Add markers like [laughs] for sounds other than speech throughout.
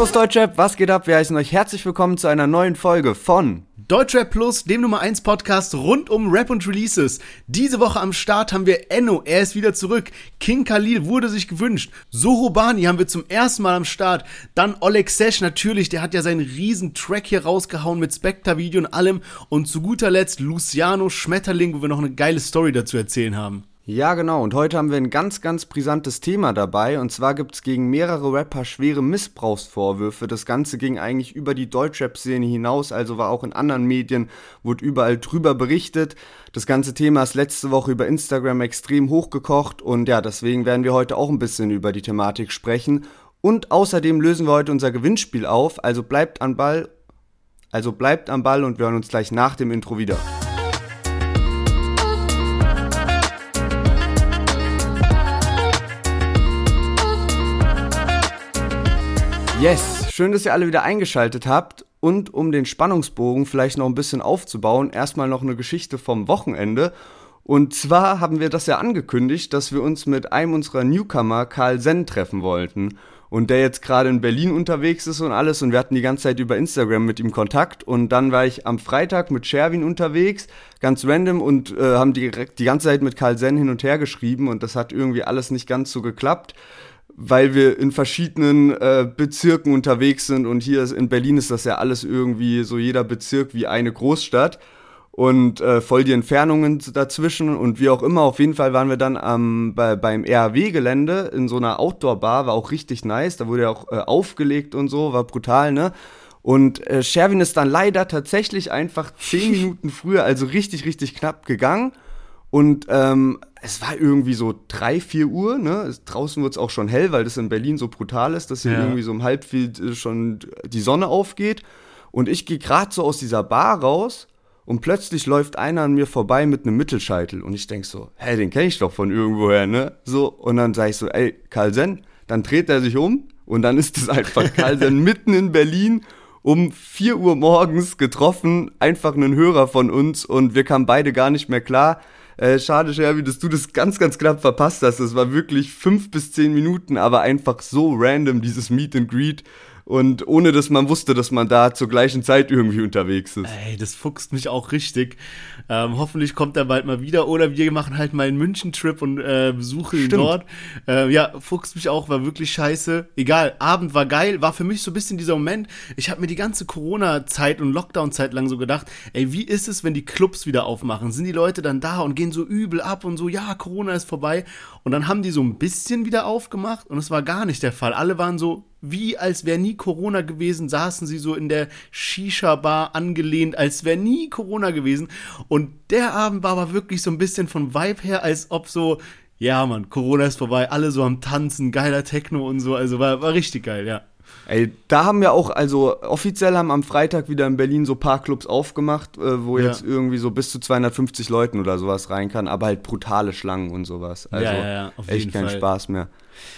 Servus Deutschrap, was geht ab? Wir heißen euch herzlich willkommen zu einer neuen Folge von Deutschrap Plus, dem Nummer 1 Podcast rund um Rap und Releases. Diese Woche am Start haben wir Enno, er ist wieder zurück. King Khalil wurde sich gewünscht. Soho Bani haben wir zum ersten Mal am Start. Dann Oleg Sesh natürlich, der hat ja seinen riesen Track hier rausgehauen mit Spectre-Video und allem. Und zu guter Letzt Luciano Schmetterling, wo wir noch eine geile Story dazu erzählen haben. Ja, genau. Und heute haben wir ein ganz, ganz brisantes Thema dabei. Und zwar gibt es gegen mehrere Rapper schwere Missbrauchsvorwürfe. Das Ganze ging eigentlich über die Deutschrap-Szene hinaus, also war auch in anderen Medien, wurde überall drüber berichtet. Das ganze Thema ist letzte Woche über Instagram extrem hochgekocht. Und ja, deswegen werden wir heute auch ein bisschen über die Thematik sprechen. Und außerdem lösen wir heute unser Gewinnspiel auf. Also bleibt am Ball. Also bleibt am Ball und wir hören uns gleich nach dem Intro wieder. Yes, schön, dass ihr alle wieder eingeschaltet habt. Und um den Spannungsbogen vielleicht noch ein bisschen aufzubauen, erstmal noch eine Geschichte vom Wochenende. Und zwar haben wir das ja angekündigt, dass wir uns mit einem unserer Newcomer, Karl Senn, treffen wollten. Und der jetzt gerade in Berlin unterwegs ist und alles. Und wir hatten die ganze Zeit über Instagram mit ihm Kontakt. Und dann war ich am Freitag mit Sherwin unterwegs, ganz random, und äh, haben direkt die ganze Zeit mit Karl Senn hin und her geschrieben. Und das hat irgendwie alles nicht ganz so geklappt weil wir in verschiedenen äh, Bezirken unterwegs sind und hier ist, in Berlin ist das ja alles irgendwie so jeder Bezirk wie eine Großstadt und äh, voll die Entfernungen dazwischen und wie auch immer. Auf jeden Fall waren wir dann am, bei, beim RAW-Gelände in so einer Outdoor-Bar, war auch richtig nice. Da wurde ja auch äh, aufgelegt und so, war brutal, ne? Und äh, Sherwin ist dann leider tatsächlich einfach zehn [laughs] Minuten früher, also richtig, richtig knapp gegangen. Und ähm, es war irgendwie so drei, vier Uhr, ne? Draußen wird es auch schon hell, weil das in Berlin so brutal ist, dass hier ja. irgendwie so um halb viel äh, schon die Sonne aufgeht. Und ich gehe gerade so aus dieser Bar raus und plötzlich läuft einer an mir vorbei mit einem Mittelscheitel. Und ich denk so, hä, den kenne ich doch von irgendwoher, ne? So, und dann sage ich so, ey, Sen, dann dreht er sich um und dann ist es einfach [laughs] Sen mitten in Berlin um 4 Uhr morgens getroffen, einfach einen Hörer von uns und wir kamen beide gar nicht mehr klar. Äh, schade, Sherby, dass du das ganz, ganz knapp verpasst hast. Das war wirklich fünf bis zehn Minuten, aber einfach so random, dieses Meet and Greet und ohne dass man wusste, dass man da zur gleichen Zeit irgendwie unterwegs ist. Ey, das fuchst mich auch richtig. Ähm, hoffentlich kommt er bald mal wieder oder wir machen halt mal einen München-Trip und äh, besuchen ihn dort. Äh, ja, fuchst mich auch, war wirklich scheiße. Egal, Abend war geil, war für mich so ein bisschen dieser Moment. Ich habe mir die ganze Corona-Zeit und Lockdown-Zeit lang so gedacht, ey, wie ist es, wenn die Clubs wieder aufmachen? Sind die Leute dann da und gehen so übel ab und so, ja, Corona ist vorbei. Und dann haben die so ein bisschen wieder aufgemacht und es war gar nicht der Fall. Alle waren so, wie als wäre nie Corona gewesen, saßen sie so in der Shisha-Bar angelehnt, als wäre nie Corona gewesen. Und der Abend war aber wirklich so ein bisschen vom Vibe her, als ob so, ja Mann, Corona ist vorbei, alle so am Tanzen, geiler Techno und so, also war, war richtig geil, ja. Ey, da haben wir auch, also offiziell haben am Freitag wieder in Berlin so paar Clubs aufgemacht, äh, wo ja. jetzt irgendwie so bis zu 250 Leuten oder sowas rein kann, aber halt brutale Schlangen und sowas. Also ja, ja, ja, echt kein Fall. Spaß mehr.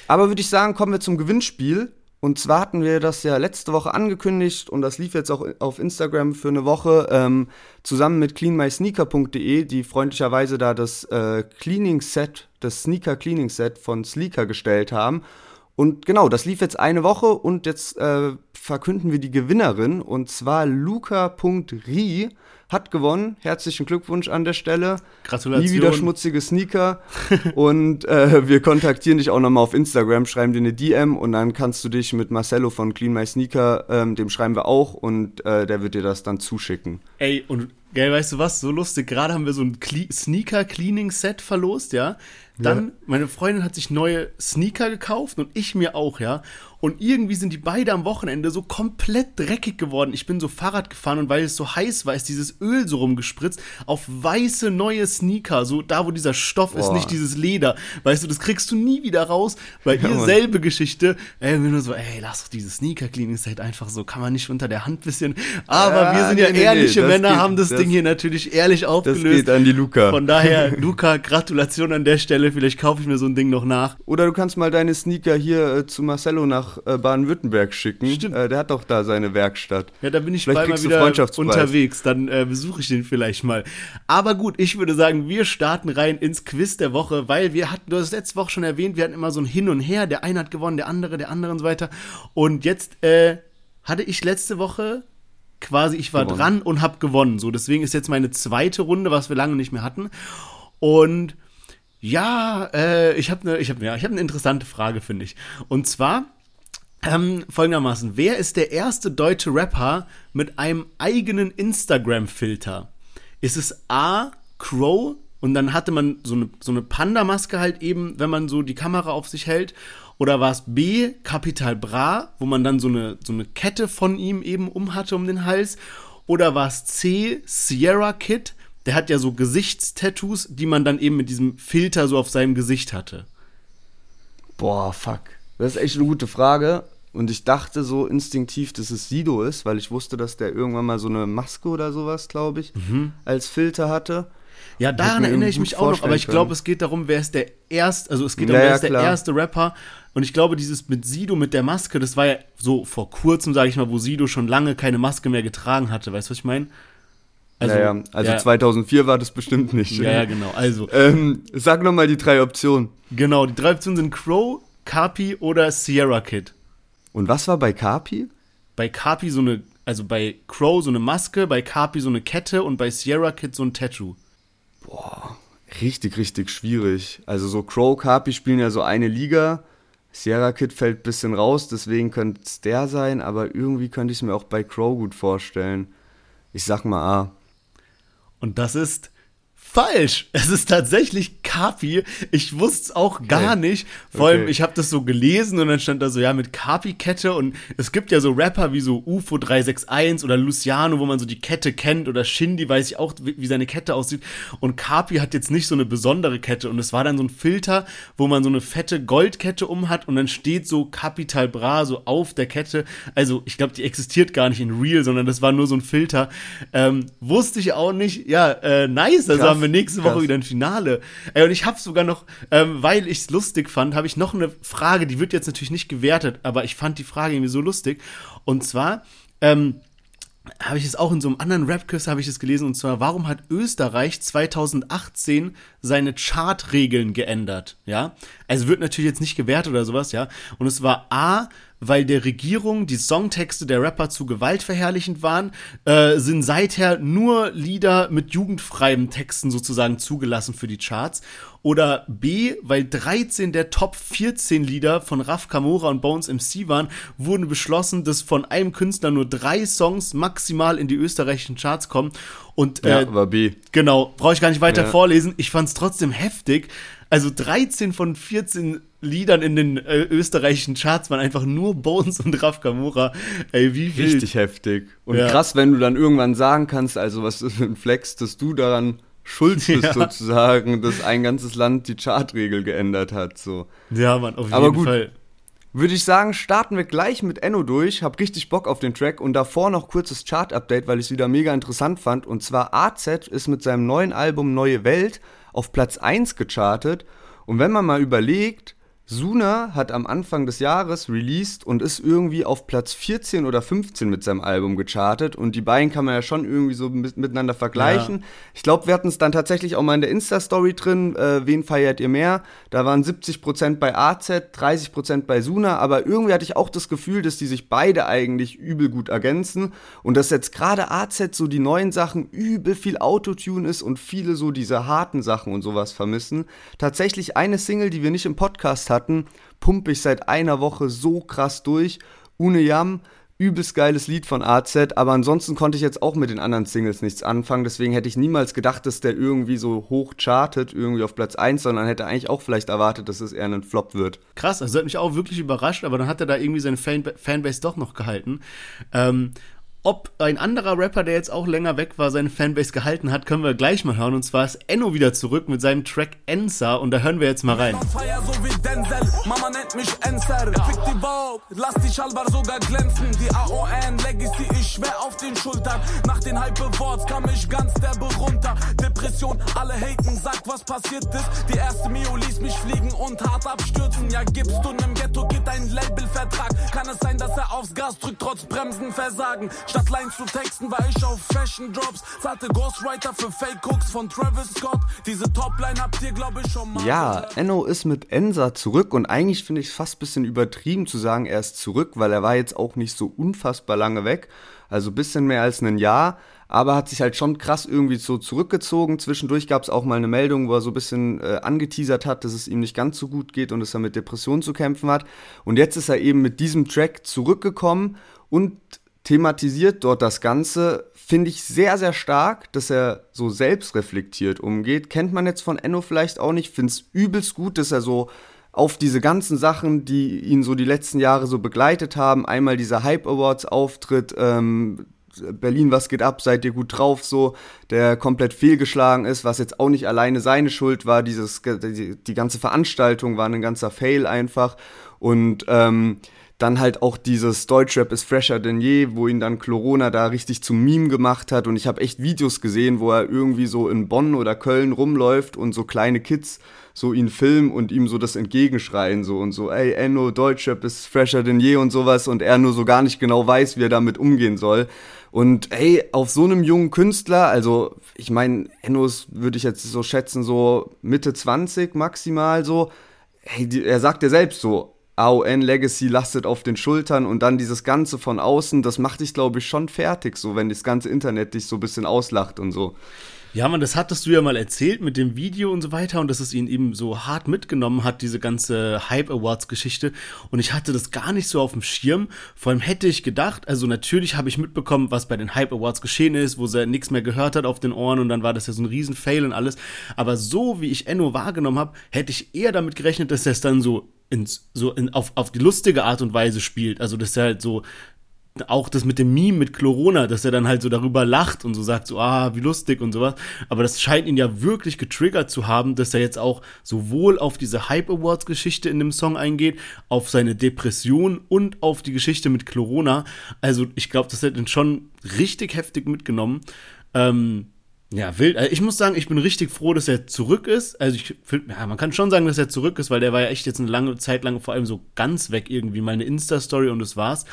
Aber würde ich sagen, kommen wir zum Gewinnspiel. Und zwar hatten wir das ja letzte Woche angekündigt und das lief jetzt auch auf Instagram für eine Woche ähm, zusammen mit cleanmysneaker.de, die freundlicherweise da das äh, Cleaning Set, das Sneaker Cleaning Set von Sleeker gestellt haben. Und genau, das lief jetzt eine Woche und jetzt äh, verkünden wir die Gewinnerin und zwar Luca.ri hat gewonnen. Herzlichen Glückwunsch an der Stelle. Gratulation. Nie wieder schmutzige Sneaker. [laughs] und äh, wir kontaktieren dich auch nochmal auf Instagram, schreiben dir eine DM und dann kannst du dich mit Marcello von Clean My Sneaker, ähm, dem schreiben wir auch und äh, der wird dir das dann zuschicken. Ey, und geil, weißt du was? So lustig. Gerade haben wir so ein Cle Sneaker-Cleaning-Set verlost, ja. Dann, ja. meine Freundin hat sich neue Sneaker gekauft und ich mir auch, ja. Und irgendwie sind die beide am Wochenende so komplett dreckig geworden. Ich bin so Fahrrad gefahren und weil es so heiß war, ist dieses Öl so rumgespritzt auf weiße neue Sneaker. So da, wo dieser Stoff Boah. ist, nicht dieses Leder. Weißt du, das kriegst du nie wieder raus. Bei ja, ihr Mann. selbe Geschichte. Ey, wenn du so, ey, lass doch dieses Sneaker-Cleaning-Set einfach so, kann man nicht unter der Hand bisschen. Aber ja, wir sind ja nee, ehrliche nee, Männer, geht, haben das, das, Ding hier natürlich ehrlich aufgelöst. Das geht an die Luca. Von daher, [laughs] Luca, Gratulation an der Stelle vielleicht kaufe ich mir so ein Ding noch nach. Oder du kannst mal deine Sneaker hier äh, zu Marcello nach äh, Baden-Württemberg schicken. Stimmt. Äh, der hat doch da seine Werkstatt. Ja, da bin ich Vielleicht mal kriegst du wieder unterwegs. Dann äh, besuche ich den vielleicht mal. Aber gut, ich würde sagen, wir starten rein ins Quiz der Woche, weil wir hatten, du hast letzte Woche schon erwähnt, wir hatten immer so ein Hin und Her. Der eine hat gewonnen, der andere, der andere und so weiter. Und jetzt äh, hatte ich letzte Woche quasi, ich war Gewonnen. dran und habe gewonnen. So, deswegen ist jetzt meine zweite Runde, was wir lange nicht mehr hatten. Und ja, äh, ich habe eine ich ja, ich hab eine interessante Frage, finde ich. Und zwar ähm, folgendermaßen: Wer ist der erste deutsche Rapper mit einem eigenen Instagram-Filter? Ist es A. Crow und dann hatte man so eine, so eine Panda-Maske halt eben, wenn man so die Kamera auf sich hält? Oder war es B. Capital Bra, wo man dann so eine, so eine Kette von ihm eben um hatte um den Hals? Oder war es C. Sierra Kid? Der hat ja so Gesichtstattoos, die man dann eben mit diesem Filter so auf seinem Gesicht hatte. Boah, fuck. Das ist echt eine gute Frage. Und ich dachte so instinktiv, dass es Sido ist, weil ich wusste, dass der irgendwann mal so eine Maske oder sowas, glaube ich, als Filter hatte. Ja, daran erinnere ich mich auch noch, aber ich glaube, es geht darum, wer ist der erste, also es geht Ja, darum, wer ja, ist der klar. erste Rapper. Und ich glaube, dieses mit Sido, mit der Maske, das war ja so vor kurzem, sage ich mal, wo Sido schon lange keine Maske mehr getragen hatte. Weißt du, was ich meine? Also, ja, ja. also ja, 2004 war das bestimmt nicht. ja, ja, genau. Also, Ähm, sag nochmal die drei Optionen. genau, die drei Optionen sind Crow, Carpi oder Sierra Kid. Und was war bei Carpi? Bei Carpi so eine, also bei Crow so eine Maske, bei Carpi so eine Kette und bei Sierra Kid so ein Tattoo. Richtig, richtig schwierig. Also so Crow, Carpi spielen ja so eine Liga. Sierra Kid fällt ein bisschen raus, deswegen könnte es der sein, aber irgendwie könnte ich es mir auch bei Crow gut vorstellen. Ich sag mal A. Und das ist falsch. Es ist tatsächlich Kapi. Ich wusste es auch gar nicht. Vor allem, Okay. ich habe das so gelesen und dann stand da so, ja, mit Kapi-Kette. Und es gibt ja so Rapper wie so UFO 361 oder Luciano, wo man so die Kette kennt. Oder Shindy, weiß ich auch, wie wie seine Kette aussieht. Und Kapi hat jetzt nicht so eine besondere Kette. Und es war dann so ein Filter, wo man so eine fette Goldkette um hat und dann steht so Capital Bra so auf der Kette. Also, ich glaube, die existiert gar nicht in Real, sondern das war nur so ein Filter. Ähm, wusste ich auch nicht. Ja, äh, nice. Also Krass, haben wir nächste Woche krass. wieder ein Finale. Ey, und ich habe sogar noch, ähm, weil ich es lustig fand, habe ich noch eine Frage, die wird jetzt natürlich nicht gewertet, aber ich fand die Frage irgendwie so lustig. Und zwar, ähm, habe ich es auch in so einem anderen Rap-Quiz habe ich es gelesen und zwar warum hat Österreich 2018 seine Chartregeln geändert, ja? Also wird natürlich jetzt nicht gewertet oder sowas, ja? Und es war A, weil der Regierung die Songtexte der Rapper zu gewaltverherrlichend waren, äh, sind seither nur Lieder mit jugendfreien Texten sozusagen zugelassen für die Charts. Oder B, weil 13 der Top 14 Lieder von Raf Kamora und Bones MC waren, wurden beschlossen, dass von einem Künstler nur drei Songs maximal in die österreichischen Charts kommen. Und Ja, äh, war B. Genau, brauche ich gar nicht weiter Ja. vorlesen. Ich fand es trotzdem heftig. Also 13 von 14 Liedern in den äh, österreichischen Charts waren einfach nur Bones und Raf Kamora. Ey, wie wild. Richtig heftig. Und Ja. krass, wenn du dann irgendwann sagen kannst, also was ist für ein Flex, dass du daran schuld bist [laughs] Ja. sozusagen, dass ein ganzes Land die Chartregel geändert hat. So. Ja, Mann, auf jeden Aber gut. Fall. Würde ich sagen, starten wir gleich mit Enno durch. Hab richtig Bock auf den Track und davor noch kurzes Chart-Update, weil ich es wieder mega interessant fand. Und zwar AZ ist mit seinem neuen Album Neue Welt auf Platz 1 gechartet. Und wenn man mal überlegt, Suna hat am Anfang des Jahres released und ist irgendwie auf Platz 14 oder 15 mit seinem Album gechartet. Und die beiden kann man ja schon irgendwie so mit, miteinander vergleichen. Ich glaube, wir hatten es dann tatsächlich auch mal in der Insta-Story drin. Äh, wen feiert ihr mehr? Da waren 70% bei AZ, 30% bei Suna. Aber irgendwie hatte ich auch das Gefühl, dass die sich beide eigentlich übel gut ergänzen. Und dass jetzt gerade AZ so die neuen Sachen übel viel Autotune ist und viele so diese harten Sachen und sowas vermissen. Tatsächlich eine Single, die wir nicht im Podcast hatten, pumpe ich seit einer Woche so krass durch. Une Yam, übelst geiles Lied von AZ, aber ansonsten konnte ich jetzt auch mit den anderen Singles nichts anfangen, deswegen hätte ich niemals gedacht, dass der irgendwie so hoch chartet, irgendwie auf Platz 1, sondern hätte eigentlich auch vielleicht erwartet, dass es eher ein Flop wird. Krass, also hat mich auch wirklich überrascht, aber dann hat er da irgendwie seine Fan Fanbase doch noch gehalten. Ähm, ob ein anderer Rapper, der jetzt auch länger weg war, seine Fanbase gehalten hat, können wir gleich mal hören. Und zwar ist Enno wieder zurück mit seinem Track Ensa und da hören wir jetzt mal rein. Mama nennt mich Enzer. Fick die Vogue, lass die Schalbar sogar glänzen. Die AON, Legacy, ich schwer auf den Schultern. Nach den Hype Awards kam ich ganz derbe runter. Depression, alle haten, sag was passiert ist. Die erste Mio ließ mich fliegen und hart abstürzen. Ja, gibst du im Ghetto geht ein Labelvertrag. Kann es sein, dass er aufs Gas drückt, trotz Bremsen versagen? Statt Lines zu texten, war ich auf Fashion Drops. Zahlte Ghostwriter für Fake Cooks von Travis Scott. Diese Topline habt ihr, glaube ich, schon mal. Ja, Enno ist mit Ensa zurück und eigentlich finde ich es fast ein bisschen übertrieben zu sagen, er ist zurück, weil er war jetzt auch nicht so unfassbar lange weg. Also ein bisschen mehr als ein Jahr aber hat sich halt schon krass irgendwie so zurückgezogen. Zwischendurch gab es auch mal eine Meldung, wo er so ein bisschen äh, angeteasert hat, dass es ihm nicht ganz so gut geht und dass er mit Depressionen zu kämpfen hat. Und jetzt ist er eben mit diesem Track zurückgekommen und thematisiert dort das Ganze, finde ich sehr, sehr stark, dass er so selbstreflektiert umgeht. Kennt man jetzt von Enno vielleicht auch nicht. Finde es übelst gut, dass er so auf diese ganzen Sachen, die ihn so die letzten Jahre so begleitet haben, einmal dieser Hype Awards Auftritt, ähm, Berlin, was geht ab, seid ihr gut drauf, so, der komplett fehlgeschlagen ist, was jetzt auch nicht alleine seine Schuld war, dieses, die, die ganze Veranstaltung war ein ganzer Fail einfach und ähm, dann halt auch dieses Deutschrap ist fresher denn je, wo ihn dann Corona da richtig zum Meme gemacht hat und ich habe echt Videos gesehen, wo er irgendwie so in Bonn oder Köln rumläuft und so kleine Kids so ihn filmen und ihm so das entgegenschreien so und so, ey, Enno, Deutschrap ist fresher denn je und sowas und er nur so gar nicht genau weiß, wie er damit umgehen soll. Und ey, auf so einem jungen Künstler, also ich meine, Ennos würde ich jetzt so schätzen, so Mitte 20 maximal so, hey, die, er sagt ja selbst so, AON Legacy lastet auf den Schultern und dann dieses Ganze von außen, das macht dich, glaube ich, schon fertig, so wenn das ganze Internet dich so ein bisschen auslacht und so. Ja, man, das hattest du ja mal erzählt mit dem Video und so weiter und dass es ihn eben so hart mitgenommen hat, diese ganze Hype Awards Geschichte. Und ich hatte das gar nicht so auf dem Schirm. Vor allem hätte ich gedacht, also natürlich habe ich mitbekommen, was bei den Hype Awards geschehen ist, wo er nichts mehr gehört hat auf den Ohren und dann war das ja so ein riesen Fail und alles. Aber so wie ich Enno wahrgenommen habe, hätte ich eher damit gerechnet, dass er es dann so ins, so in, auf, auf die lustige Art und Weise spielt. Also, dass er halt so auch das mit dem Meme mit Corona, dass er dann halt so darüber lacht und so sagt so, ah, wie lustig und sowas. Aber das scheint ihn ja wirklich getriggert zu haben, dass er jetzt auch sowohl auf diese Hype Awards Geschichte in dem Song eingeht, auf seine Depression und auf die Geschichte mit Corona. Also ich glaube, das hat ihn schon richtig heftig mitgenommen. Ähm, ja, wild. Also ich muss sagen, ich bin richtig froh, dass er zurück ist. Also ich finde, ja, man kann schon sagen, dass er zurück ist, weil der war ja echt jetzt eine lange Zeit lang vor allem so ganz weg irgendwie. Mal eine Insta-Story und das war's.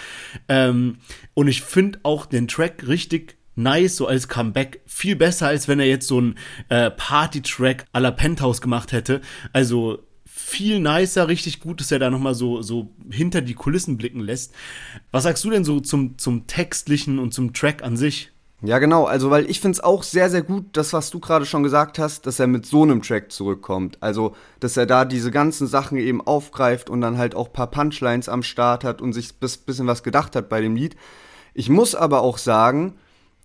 Ähm, und ich finde auch den Track richtig nice, so als Comeback. Viel besser, als wenn er jetzt so einen äh, Party-Track à la Penthouse gemacht hätte. Also viel nicer, richtig gut, dass er da nochmal so, so hinter die Kulissen blicken lässt. Was sagst du denn so zum, zum Textlichen und zum Track an sich? Ja, genau. Also, weil ich finde es auch sehr, sehr gut, das, was du gerade schon gesagt hast, dass er mit so einem Track zurückkommt. Also, dass er da diese ganzen Sachen eben aufgreift und dann halt auch paar Punchlines am Start hat und sich bis bisschen was gedacht hat bei dem Lied. Ich muss aber auch sagen,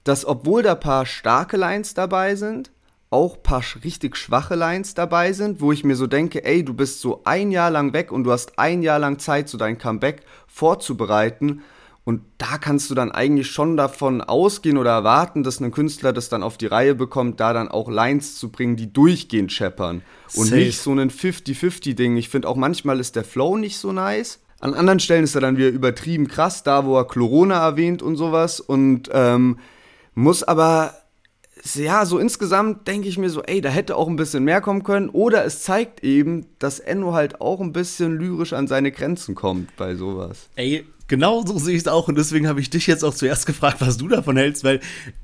dass obwohl da paar starke Lines dabei sind, auch paar richtig schwache Lines dabei sind, wo ich mir so denke, ey, du bist so ein Jahr lang weg und du hast ein Jahr lang Zeit, so dein Comeback vorzubereiten und da kannst du dann eigentlich schon davon ausgehen oder erwarten, dass ein Künstler das dann auf die Reihe bekommt, da dann auch Lines zu bringen, die durchgehend scheppern. Und Safe. nicht so ein 50-50-Ding. Ich finde auch manchmal ist der Flow nicht so nice. An anderen Stellen ist er dann wieder übertrieben krass, da wo er Corona erwähnt und sowas. Und ähm, muss aber ja, so insgesamt denke ich mir so, ey, da hätte auch ein bisschen mehr kommen können. Oder es zeigt eben, dass Enno halt auch ein bisschen lyrisch an seine Grenzen kommt bei sowas. Ey, Genau so sehe ich es auch und deswegen habe ich dich jetzt auch zuerst [laughs] gefragt, was du davon hältst, weil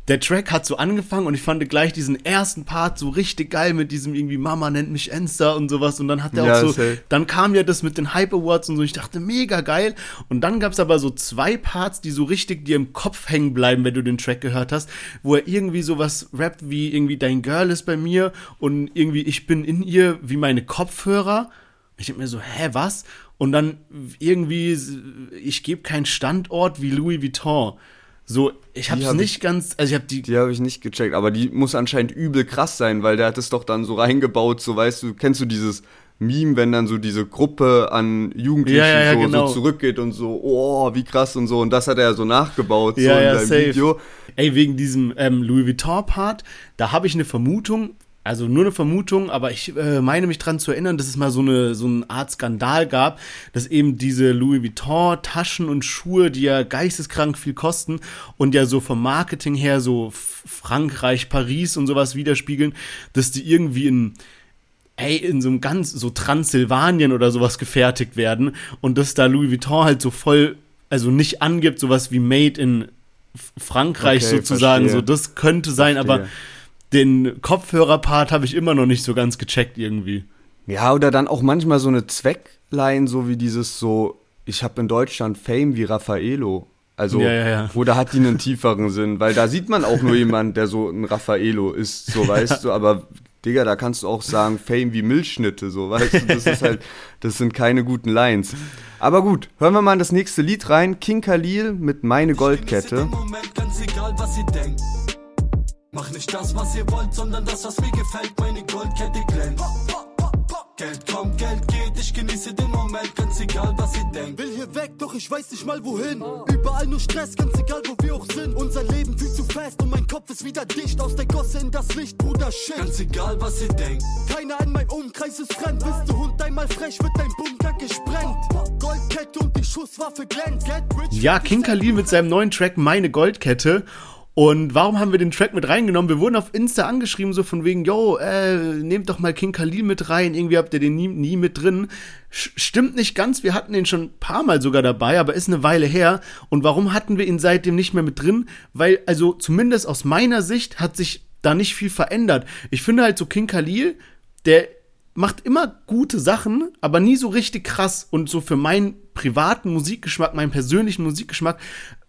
der Track hat so angefangen und ich fand gleich diesen ersten Part so richtig geil mit diesem irgendwie Mama nennt mich Enster und sowas und dann hat er ja, auch so, dann kam ja das mit den Hype Awards und so, ich dachte mega geil und dann gab es aber so zwei Parts, die so richtig dir im Kopf hängen bleiben, wenn du den Track gehört hast, wo er irgendwie sowas rappt wie irgendwie dein Girl ist bei mir und irgendwie ich bin in ihr wie meine Kopfhörer. Ich denke mir so, hä, was? und dann irgendwie, ich gebe keinen Standort wie Louis Vuitton. So, ich habe es hab nicht ich, ganz, also ich habe die. Die habe ich nicht gecheckt, aber die muss anscheinend übel krass sein, weil der hat es doch dann so reingebaut, so weißt du, kennst du dieses Meme, wenn dann so diese Gruppe an Jugendlichen ja, ja, ja, so, genau. so, zurückgeht und so, oh, wie krass und so. Und das hat er ja so nachgebaut, so in seinem. Video. Ey, wegen diesem ähm, Louis Vuitton-Part, da habe ich eine Vermutung, also nur eine Vermutung, aber ich äh, meine mich dran zu erinnern, dass es mal so eine so eine Art Skandal gab, dass eben diese Louis Vuitton Taschen und Schuhe, die ja geisteskrank viel kosten und ja so vom Marketing her so Frankreich, Paris und sowas widerspiegeln, dass die irgendwie in ey, in so einem ganz so Transsilvanien oder sowas gefertigt werden und dass da Louis Vuitton halt so voll also nicht angibt sowas wie made in Frankreich okay, sozusagen, verstehe. so das könnte sein, verstehe. aber den Kopfhörerpart habe ich immer noch nicht so ganz gecheckt irgendwie. Ja, oder dann auch manchmal so eine Zweckline, so wie dieses so, ich habe in Deutschland Fame wie Raffaello. Also, ja, ja, ja. oder hat die einen tieferen Sinn? Weil da sieht man auch nur [laughs] jemand, der so ein Raffaello ist, so weißt du, aber Digga, da kannst du auch sagen, Fame wie Milchschnitte, so, weißt du, das ist halt, das sind keine guten Lines. Aber gut, hören wir mal in das nächste Lied rein. King Khalil mit Meine Goldkette. Moment, ganz egal, was sie denkt. Mach nicht das, was ihr wollt, sondern das, was mir gefällt. Meine Goldkette glänzt. Geld kommt, Geld geht, ich genieße den Moment, ganz egal was ihr denkt. Will hier weg, doch ich weiß nicht mal wohin. Überall nur Stress, ganz egal wo wir auch sind. Unser Leben viel zu fest und mein Kopf ist wieder dicht. Aus der Gosse in das Licht, Bruder, shit. Ganz egal was ihr denkt. Keiner in meinem Umkreis ist fremd. Bist du Hund einmal frech, wird dein Bunker gesprengt. Goldkette und die Schusswaffe glänzt. Ja, King Khalil mit seinem neuen Track Meine Goldkette. Und warum haben wir den Track mit reingenommen? Wir wurden auf Insta angeschrieben, so von wegen, yo, äh, nehmt doch mal King Khalil mit rein, irgendwie habt ihr den nie, nie mit drin. Stimmt nicht ganz, wir hatten den schon ein paar Mal sogar dabei, aber ist eine Weile her. Und warum hatten wir ihn seitdem nicht mehr mit drin? Weil, also zumindest aus meiner Sicht hat sich da nicht viel verändert. Ich finde halt so King Khalil, der macht immer gute Sachen, aber nie so richtig krass. Und so für meinen privaten Musikgeschmack, meinen persönlichen Musikgeschmack,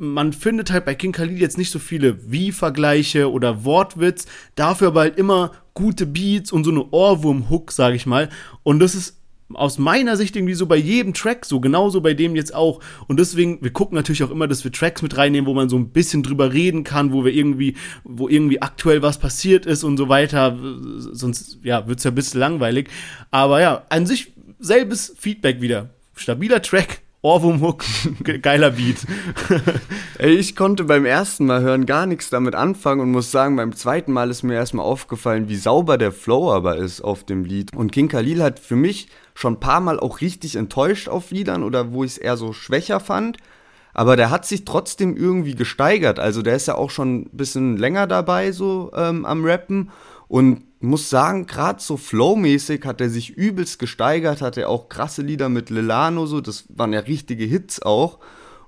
man findet halt bei King Khalid jetzt nicht so viele Wie-Vergleiche oder Wortwitz, dafür aber halt immer gute Beats und so eine Ohrwurm-Hook, sag ich mal. Und das ist aus meiner Sicht irgendwie so bei jedem Track so, genauso bei dem jetzt auch. Und deswegen, wir gucken natürlich auch immer, dass wir Tracks mit reinnehmen, wo man so ein bisschen drüber reden kann, wo wir irgendwie, wo irgendwie aktuell was passiert ist und so weiter. Sonst, ja, wird's ja ein bisschen langweilig. Aber ja, an sich selbes Feedback wieder. Stabiler Track, Ohrwurmhook, geiler Beat. [laughs] Ey, ich konnte beim ersten Mal hören gar nichts damit anfangen und muss sagen, beim zweiten Mal ist mir erstmal aufgefallen, wie sauber der Flow aber ist auf dem Lied. Und King Khalil hat für mich schon ein paar Mal auch richtig enttäuscht auf Liedern oder wo ich es eher so schwächer fand. Aber der hat sich trotzdem irgendwie gesteigert. Also der ist ja auch schon ein bisschen länger dabei, so ähm, am Rappen. Und muss sagen, gerade so flowmäßig hat er sich übelst gesteigert, hat er auch krasse Lieder mit Lilano, so, das waren ja richtige Hits auch.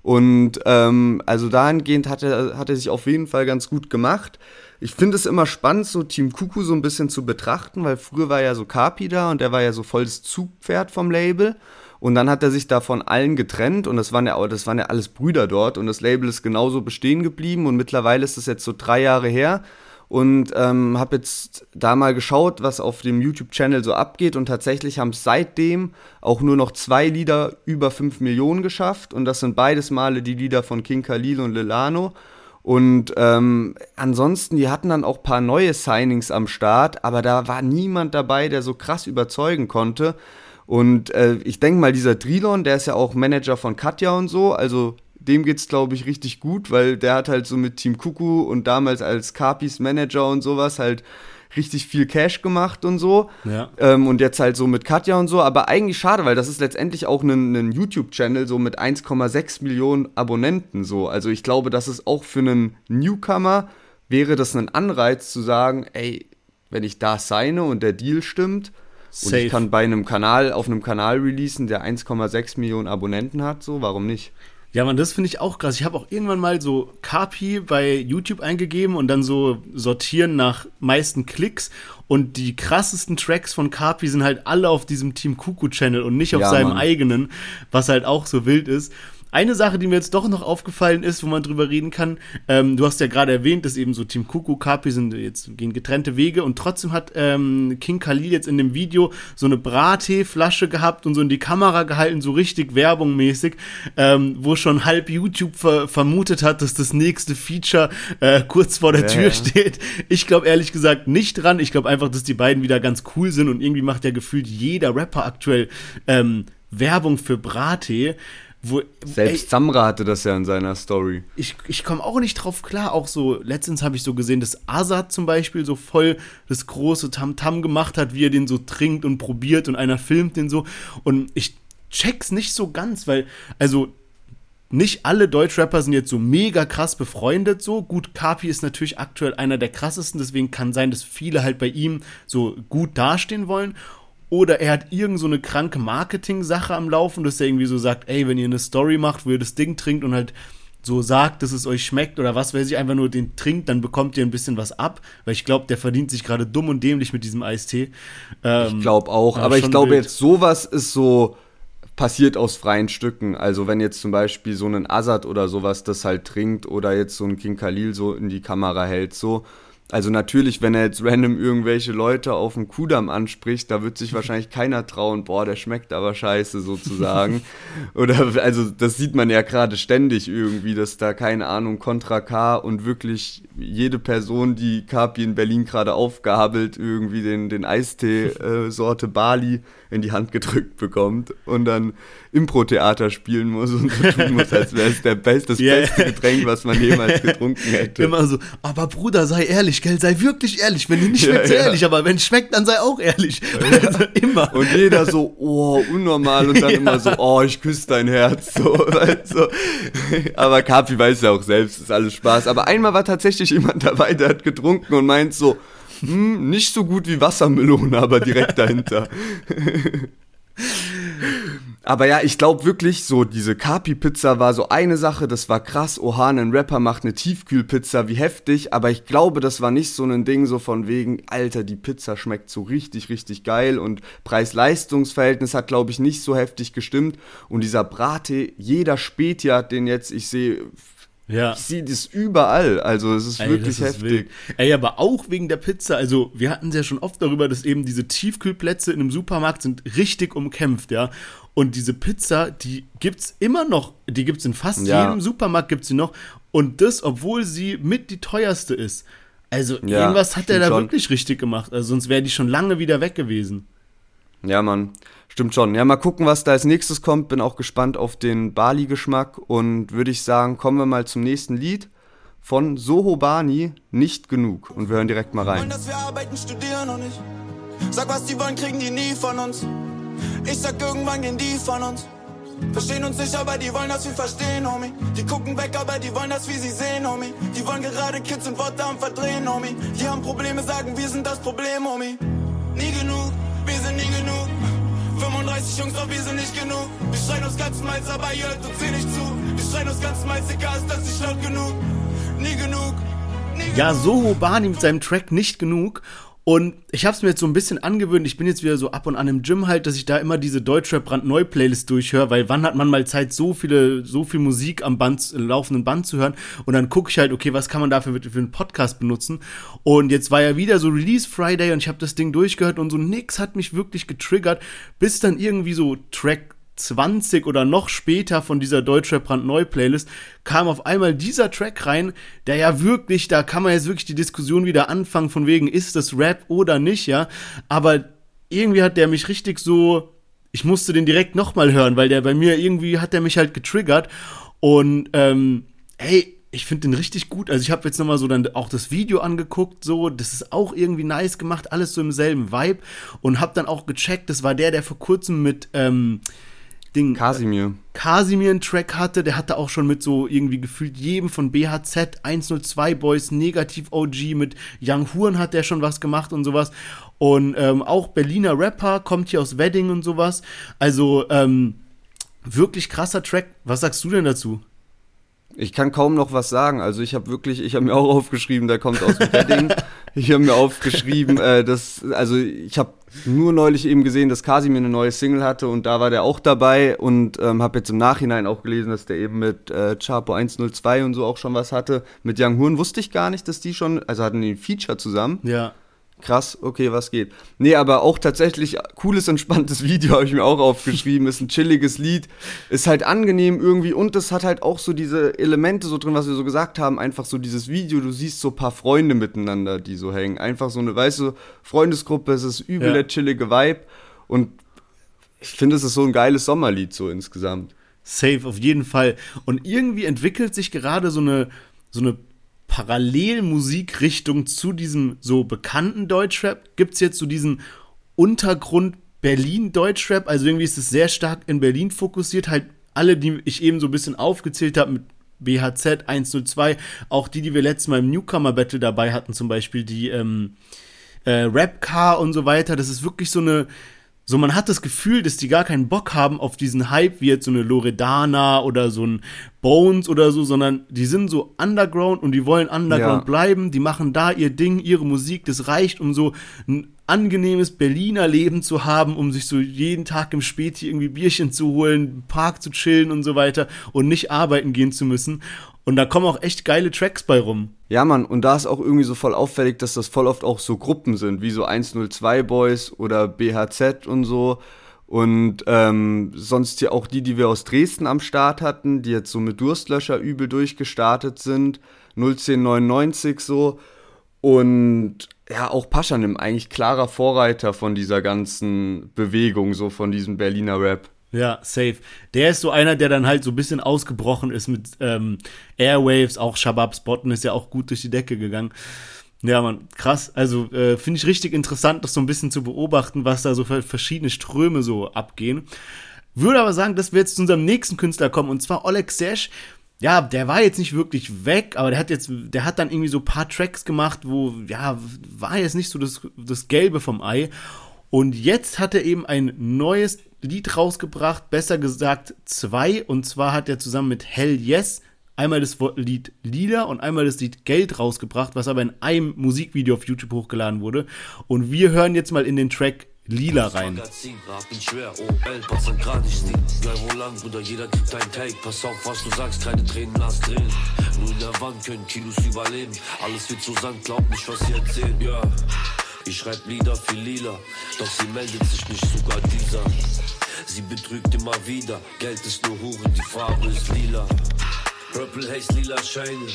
Und ähm, also dahingehend hat er, hat er sich auf jeden Fall ganz gut gemacht. Ich finde es immer spannend, so Team Kuku so ein bisschen zu betrachten, weil früher war ja so Kapi da und der war ja so voll das Zugpferd vom Label. Und dann hat er sich da von allen getrennt und das waren ja, das waren ja alles Brüder dort und das Label ist genauso bestehen geblieben und mittlerweile ist das jetzt so drei Jahre her und ähm, habe jetzt da mal geschaut, was auf dem YouTube-Channel so abgeht und tatsächlich haben es seitdem auch nur noch zwei Lieder über 5 Millionen geschafft und das sind beides Male die Lieder von King Khalil und Lilano. Und ähm, ansonsten, die hatten dann auch paar neue Signings am Start, aber da war niemand dabei, der so krass überzeugen konnte. Und äh, ich denke mal, dieser Trilon, der ist ja auch Manager von Katja und so, also dem geht's, glaube ich, richtig gut, weil der hat halt so mit Team Kuku und damals als Carpis Manager und sowas halt richtig viel Cash gemacht und so. Ja. Ähm, und jetzt halt so mit Katja und so. Aber eigentlich schade, weil das ist letztendlich auch ein, ein YouTube-Channel so mit 1,6 Millionen Abonnenten so. Also ich glaube, das ist auch für einen Newcomer wäre das ein Anreiz zu sagen, ey, wenn ich da signe und der Deal stimmt Safe. und ich kann bei einem Kanal auf einem Kanal releasen, der 1,6 Millionen Abonnenten hat, so warum nicht? Ja, man, das finde ich auch krass. Ich habe auch irgendwann mal so Kapi bei YouTube eingegeben und dann so sortieren nach meisten Klicks. Und die krassesten Tracks von Kapi sind halt alle auf diesem Team Kuku Channel und nicht auf ja, seinem Mann. eigenen, was halt auch so wild ist. Eine Sache, die mir jetzt doch noch aufgefallen ist, wo man drüber reden kann, ähm, du hast ja gerade erwähnt, dass eben so Team Kuku, Kapi sind jetzt gehen getrennte Wege und trotzdem hat ähm, King Khalil jetzt in dem Video so eine Brattee-Flasche gehabt und so in die Kamera gehalten, so richtig werbungmäßig, ähm, wo schon halb YouTube ver vermutet hat, dass das nächste Feature äh, kurz vor der ja. Tür steht. Ich glaube ehrlich gesagt nicht dran. Ich glaube einfach, dass die beiden wieder ganz cool sind und irgendwie macht ja gefühlt jeder Rapper aktuell ähm, Werbung für Brattee. Wo, Selbst ey, Samra hatte das ja in seiner Story. Ich, ich komme auch nicht drauf klar. Auch so, letztens habe ich so gesehen, dass Azad zum Beispiel so voll das große Tamtam -Tam gemacht hat, wie er den so trinkt und probiert und einer filmt den so. Und ich check's nicht so ganz, weil, also, nicht alle Deutschrapper sind jetzt so mega krass befreundet so. Gut, Kapi ist natürlich aktuell einer der krassesten, deswegen kann sein, dass viele halt bei ihm so gut dastehen wollen oder er hat irgend so eine kranke Marketing-Sache am Laufen, dass er irgendwie so sagt, ey, wenn ihr eine Story macht, wo ihr das Ding trinkt und halt so sagt, dass es euch schmeckt oder was weiß ich, einfach nur den trinkt, dann bekommt ihr ein bisschen was ab, weil ich glaube, der verdient sich gerade dumm und dämlich mit diesem Eistee. Ähm, ich glaube auch, aber ich glaube jetzt, sowas ist so passiert aus freien Stücken. Also wenn jetzt zum Beispiel so ein Azad oder sowas das halt trinkt oder jetzt so ein King Khalil so in die Kamera hält, so, also natürlich, wenn er jetzt random irgendwelche Leute auf dem Kudamm anspricht, da wird sich [laughs] wahrscheinlich keiner trauen, boah, der schmeckt aber scheiße sozusagen. [laughs] Oder also das sieht man ja gerade ständig irgendwie, dass da keine Ahnung Contra K und wirklich jede Person, die Kapi in Berlin gerade aufgabelt, irgendwie den, den Eistee äh, Sorte Bali in die Hand gedrückt bekommt und dann Impro-Theater spielen muss und so tun muss, als wäre es der best, das [laughs] yeah. beste Getränk, was man jemals getrunken hätte. Immer so, aber Bruder, sei ehrlich, gell, sei wirklich ehrlich. Wenn dir nicht schmeckt, [laughs] ja, ja. ehrlich, aber wenn es schmeckt, dann sei auch ehrlich. Ja. [laughs] Also immer. Und jeder so, oh, unnormal und dann [laughs] immer so, oh, ich küsse dein Herz. So, so. Aber Kapi weiß ja auch selbst, ist alles Spaß. Aber einmal war tatsächlich jemand dabei, der hat getrunken und meint so, hm, nicht so gut wie Wassermelone, aber direkt dahinter. Aber ja, ich glaube wirklich, so diese Kapi-Pizza war so eine Sache, das war krass. Oha, ein Rapper macht eine Tiefkühlpizza, wie heftig. Aber ich glaube, das war nicht so ein Ding so von wegen, Alter, die Pizza schmeckt so richtig, richtig geil. Und Preis-Leistungs-Verhältnis hat, glaube ich, nicht so heftig gestimmt. Und dieser Brate, jeder Späti den jetzt, ich sehe ja. Ich sehe das überall. Also es ist Ey, wirklich ist heftig. Wild. Ey, aber auch wegen der Pizza. Also wir hatten es ja schon oft darüber, dass eben diese Tiefkühlplätze in einem Supermarkt sind richtig umkämpft, ja. Und diese Pizza, die gibt's immer noch. Die gibt's in fast ja. jedem Supermarkt gibt's sie noch. Und das, obwohl sie mit die teuerste ist. Also ja, irgendwas hat er da schon. wirklich richtig gemacht. Also sonst wäre die schon lange wieder weg gewesen. Ja, Mann. Stimmt schon. Ja, mal gucken, was da als nächstes kommt. Bin auch gespannt auf den Bali-Geschmack und würde ich sagen, kommen wir mal zum nächsten Lied von Soho Bani, nicht genug. Und wir hören direkt mal rein. Wollen, dass wir arbeiten, studieren und ich sag, was die wollen, kriegen die nie von uns. Ich sag, irgendwann gehen die von uns. Verstehen uns nicht, aber die wollen, dass wir verstehen, Homie. Die gucken weg, aber die wollen, dass wir sie sehen, Homie. Die wollen gerade Kids und Worte am Verdrehen, Homie. Die haben Probleme, sagen, wir sind das Problem, Homie. Nie genug, wir sind nie genug. 35 Jungs, doch wir sind nicht genug. Wir schreien uns ganz Malz, aber ihr hört uns eh nicht zu. Wir schreien uns ganz Malz, egal ist das nicht laut genug. Nie genug. Nie ja, Soho Barney mit seinem Track nicht genug. Und ich habe es mir jetzt so ein bisschen angewöhnt. Ich bin jetzt wieder so ab und an im Gym halt, dass ich da immer diese Deutschrap brandneu Playlist durchhöre, weil wann hat man mal Zeit, so viele, so viel Musik am Band, laufenden Band zu hören? Und dann gucke ich halt, okay, was kann man dafür für einen Podcast benutzen? Und jetzt war ja wieder so Release Friday und ich habe das Ding durchgehört und so nix hat mich wirklich getriggert, bis dann irgendwie so Track 20 oder noch später von dieser Deutschrap brandneu Playlist kam auf einmal dieser Track rein, der ja wirklich, da kann man jetzt wirklich die Diskussion wieder anfangen von wegen, ist das Rap oder nicht, ja, aber irgendwie hat der mich richtig so, ich musste den direkt nochmal hören, weil der bei mir irgendwie hat der mich halt getriggert. Und ähm, hey, ich finde den richtig gut. Also ich habe jetzt nochmal so dann auch das Video angeguckt, so, das ist auch irgendwie nice gemacht, alles so im selben Vibe. Und habe dann auch gecheckt, das war der, der vor kurzem mit ähm, Ding. Kasimir. Kasimir einen Track hatte, der hatte auch schon mit so irgendwie gefühlt jedem von BHZ 102 Boys, Negativ OG, mit Young Huren hat der schon was gemacht und sowas. Und ähm, auch Berliner Rapper, kommt hier aus Wedding und sowas. Also, ähm, wirklich krasser Track. Was sagst du denn dazu? Ich kann kaum noch was sagen. Also ich habe wirklich, ich habe mir auch [laughs] aufgeschrieben, der kommt aus dem [laughs] Wedding. Ich habe mir aufgeschrieben, äh, dass, also ich habe nur neulich eben gesehen, dass Kasimir eine neue Single hatte und da war der auch dabei und ähm, habe jetzt im Nachhinein auch gelesen, dass der eben mit äh, Chapo 102 und so auch schon was hatte. Mit Young Horn wusste ich gar nicht, dass die schon, also hatten die ein Feature zusammen. Ja krass, okay, was geht. Nee, aber auch tatsächlich cooles, entspanntes [laughs] Video habe ich mir auch aufgeschrieben. ist ein chilliges Lied, ist halt angenehm irgendwie und es hat halt auch so diese Elemente so drin, was wir so gesagt haben. Einfach so dieses Video, du siehst so ein paar Freunde miteinander, die so hängen. Einfach so eine, weißt du, Freundesgruppe, es ist übel ja. der chillige Vibe und ich finde, es ist so ein geiles Sommerlied so insgesamt. Safe, auf jeden Fall. Und irgendwie entwickelt sich gerade so eine, so eine Parallelmusikrichtung zu diesem so bekannten Deutschrap. Gibt es jetzt so diesen Untergrund Berlin Deutschrap? Also irgendwie ist es sehr stark in Berlin fokussiert. Halt alle, die ich eben so ein bisschen aufgezählt habe mit BHZ 102, auch die, die wir letztes Mal im Newcomer Battle dabei hatten, zum Beispiel die ähm, äh, Rap-Car und so weiter. Das ist wirklich so eine so, man hat das Gefühl, dass die gar keinen Bock haben auf diesen Hype, wie jetzt so eine Loredana oder so ein Bones oder so, sondern die sind so underground und die wollen underground ja. bleiben. Die machen da ihr Ding, ihre Musik. Das reicht, um so ein angenehmes Berliner Leben zu haben, um sich so jeden Tag im Späti irgendwie Bierchen zu holen, Park zu chillen und so weiter und nicht arbeiten gehen zu müssen. Und da kommen auch echt geile Tracks bei rum. Ja, Mann, und da ist auch irgendwie so voll auffällig, dass das voll oft auch so Gruppen sind, wie so 102 Boys oder BHZ und so. Und ähm, sonst hier auch die, die wir aus Dresden am Start hatten, die jetzt so mit Durstlöscher übel durchgestartet sind. 01099 so. Und ja, auch Paschanim, eigentlich klarer Vorreiter von dieser ganzen Bewegung, so von diesem Berliner Rap. Ja, safe. Der ist so einer, der dann halt so ein bisschen ausgebrochen ist mit ähm, Airwaves, auch Shabab Spotten ist ja auch gut durch die Decke gegangen. Ja, man, krass. Also äh, finde ich richtig interessant, das so ein bisschen zu beobachten, was da so für verschiedene Ströme so abgehen. Würde aber sagen, dass wir jetzt zu unserem nächsten Künstler kommen, und zwar Oleg Sesh. Ja, der war jetzt nicht wirklich weg, aber der hat jetzt, der hat dann irgendwie so paar Tracks gemacht, wo, ja, war jetzt nicht so das, das Gelbe vom Ei. Und jetzt hat er eben ein neues Lied rausgebracht, besser gesagt zwei. Und zwar hat er zusammen mit Hell Yes einmal das Lied Lieder und einmal das Lied Geld rausgebracht, was aber in einem Musikvideo auf YouTube hochgeladen wurde. Und wir hören jetzt mal in den Track Lila rein. Ich schreib Lieder für Lila, doch sie meldet sich nicht, sogar dieser. Sie betrügt immer wieder, Geld ist nur Hure, die Farbe ist lila. Purple Haze, lila Scheine.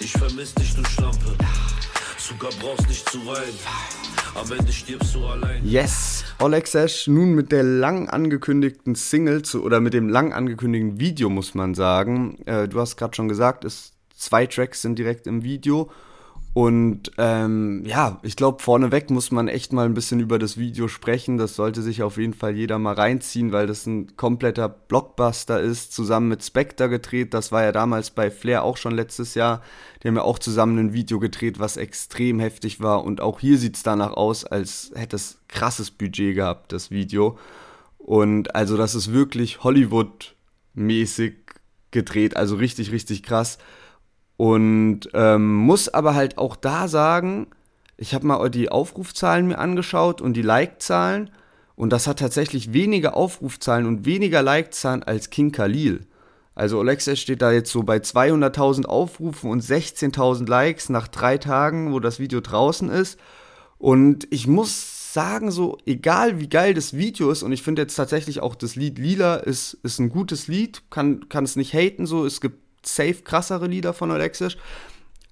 Ich vermiss dich, du Schlampe. Zucker brauchst nicht zu weinen. Am Ende stirbst du allein. Yes, Oleg Sesh nun mit der lang angekündigten Single zu, oder mit dem lang angekündigten Video, muss man sagen. Äh, du hast gerade schon gesagt, es, zwei Tracks sind direkt im Video und ähm, ja, ich glaube, vorneweg muss man echt mal ein bisschen über das Video sprechen. Das sollte sich auf jeden Fall jeder mal reinziehen, weil das ein kompletter Blockbuster ist, zusammen mit Spectre gedreht. Das war ja damals bei Flair auch schon letztes Jahr. Die haben ja auch zusammen ein Video gedreht, was extrem heftig war. Und auch hier sieht es danach aus, als hätte es krasses Budget gehabt, das Video. Und also das ist wirklich Hollywood-mäßig gedreht, also richtig, richtig krass. Und ähm, muss aber halt auch da sagen, ich habe mal die Aufrufzahlen mir angeschaut und die Like-Zahlen. Und das hat tatsächlich weniger Aufrufzahlen und weniger Like-Zahlen als King Khalil. Also Alexa steht da jetzt so bei 200.000 Aufrufen und 16.000 Likes nach drei Tagen, wo das Video draußen ist. Und ich muss sagen, so egal wie geil das Video ist, und ich finde jetzt tatsächlich auch das Lied Lila ist, ist ein gutes Lied, kann, kann es nicht haten, so es gibt safe krassere Lieder von Olexisch.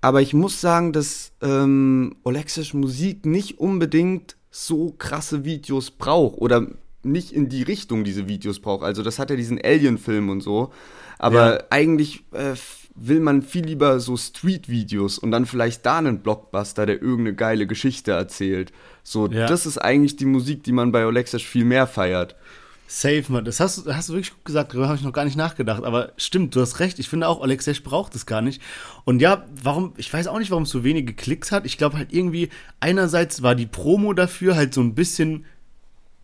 Aber ich muss sagen, dass ähm, Olexisch Musik nicht unbedingt so krasse Videos braucht oder nicht in die Richtung diese Videos braucht. Also das hat ja diesen Alien-Film und so. Aber ja. eigentlich äh, will man viel lieber so Street-Videos und dann vielleicht da einen Blockbuster, der irgendeine geile Geschichte erzählt. So, ja. das ist eigentlich die Musik, die man bei Olexisch viel mehr feiert. Safe, man. Das hast, hast du wirklich gut gesagt, darüber habe ich noch gar nicht nachgedacht. Aber stimmt, du hast recht. Ich finde auch, Alexej braucht es gar nicht. Und ja, warum, ich weiß auch nicht, warum es so wenige Klicks hat. Ich glaube halt irgendwie, einerseits war die Promo dafür halt so ein bisschen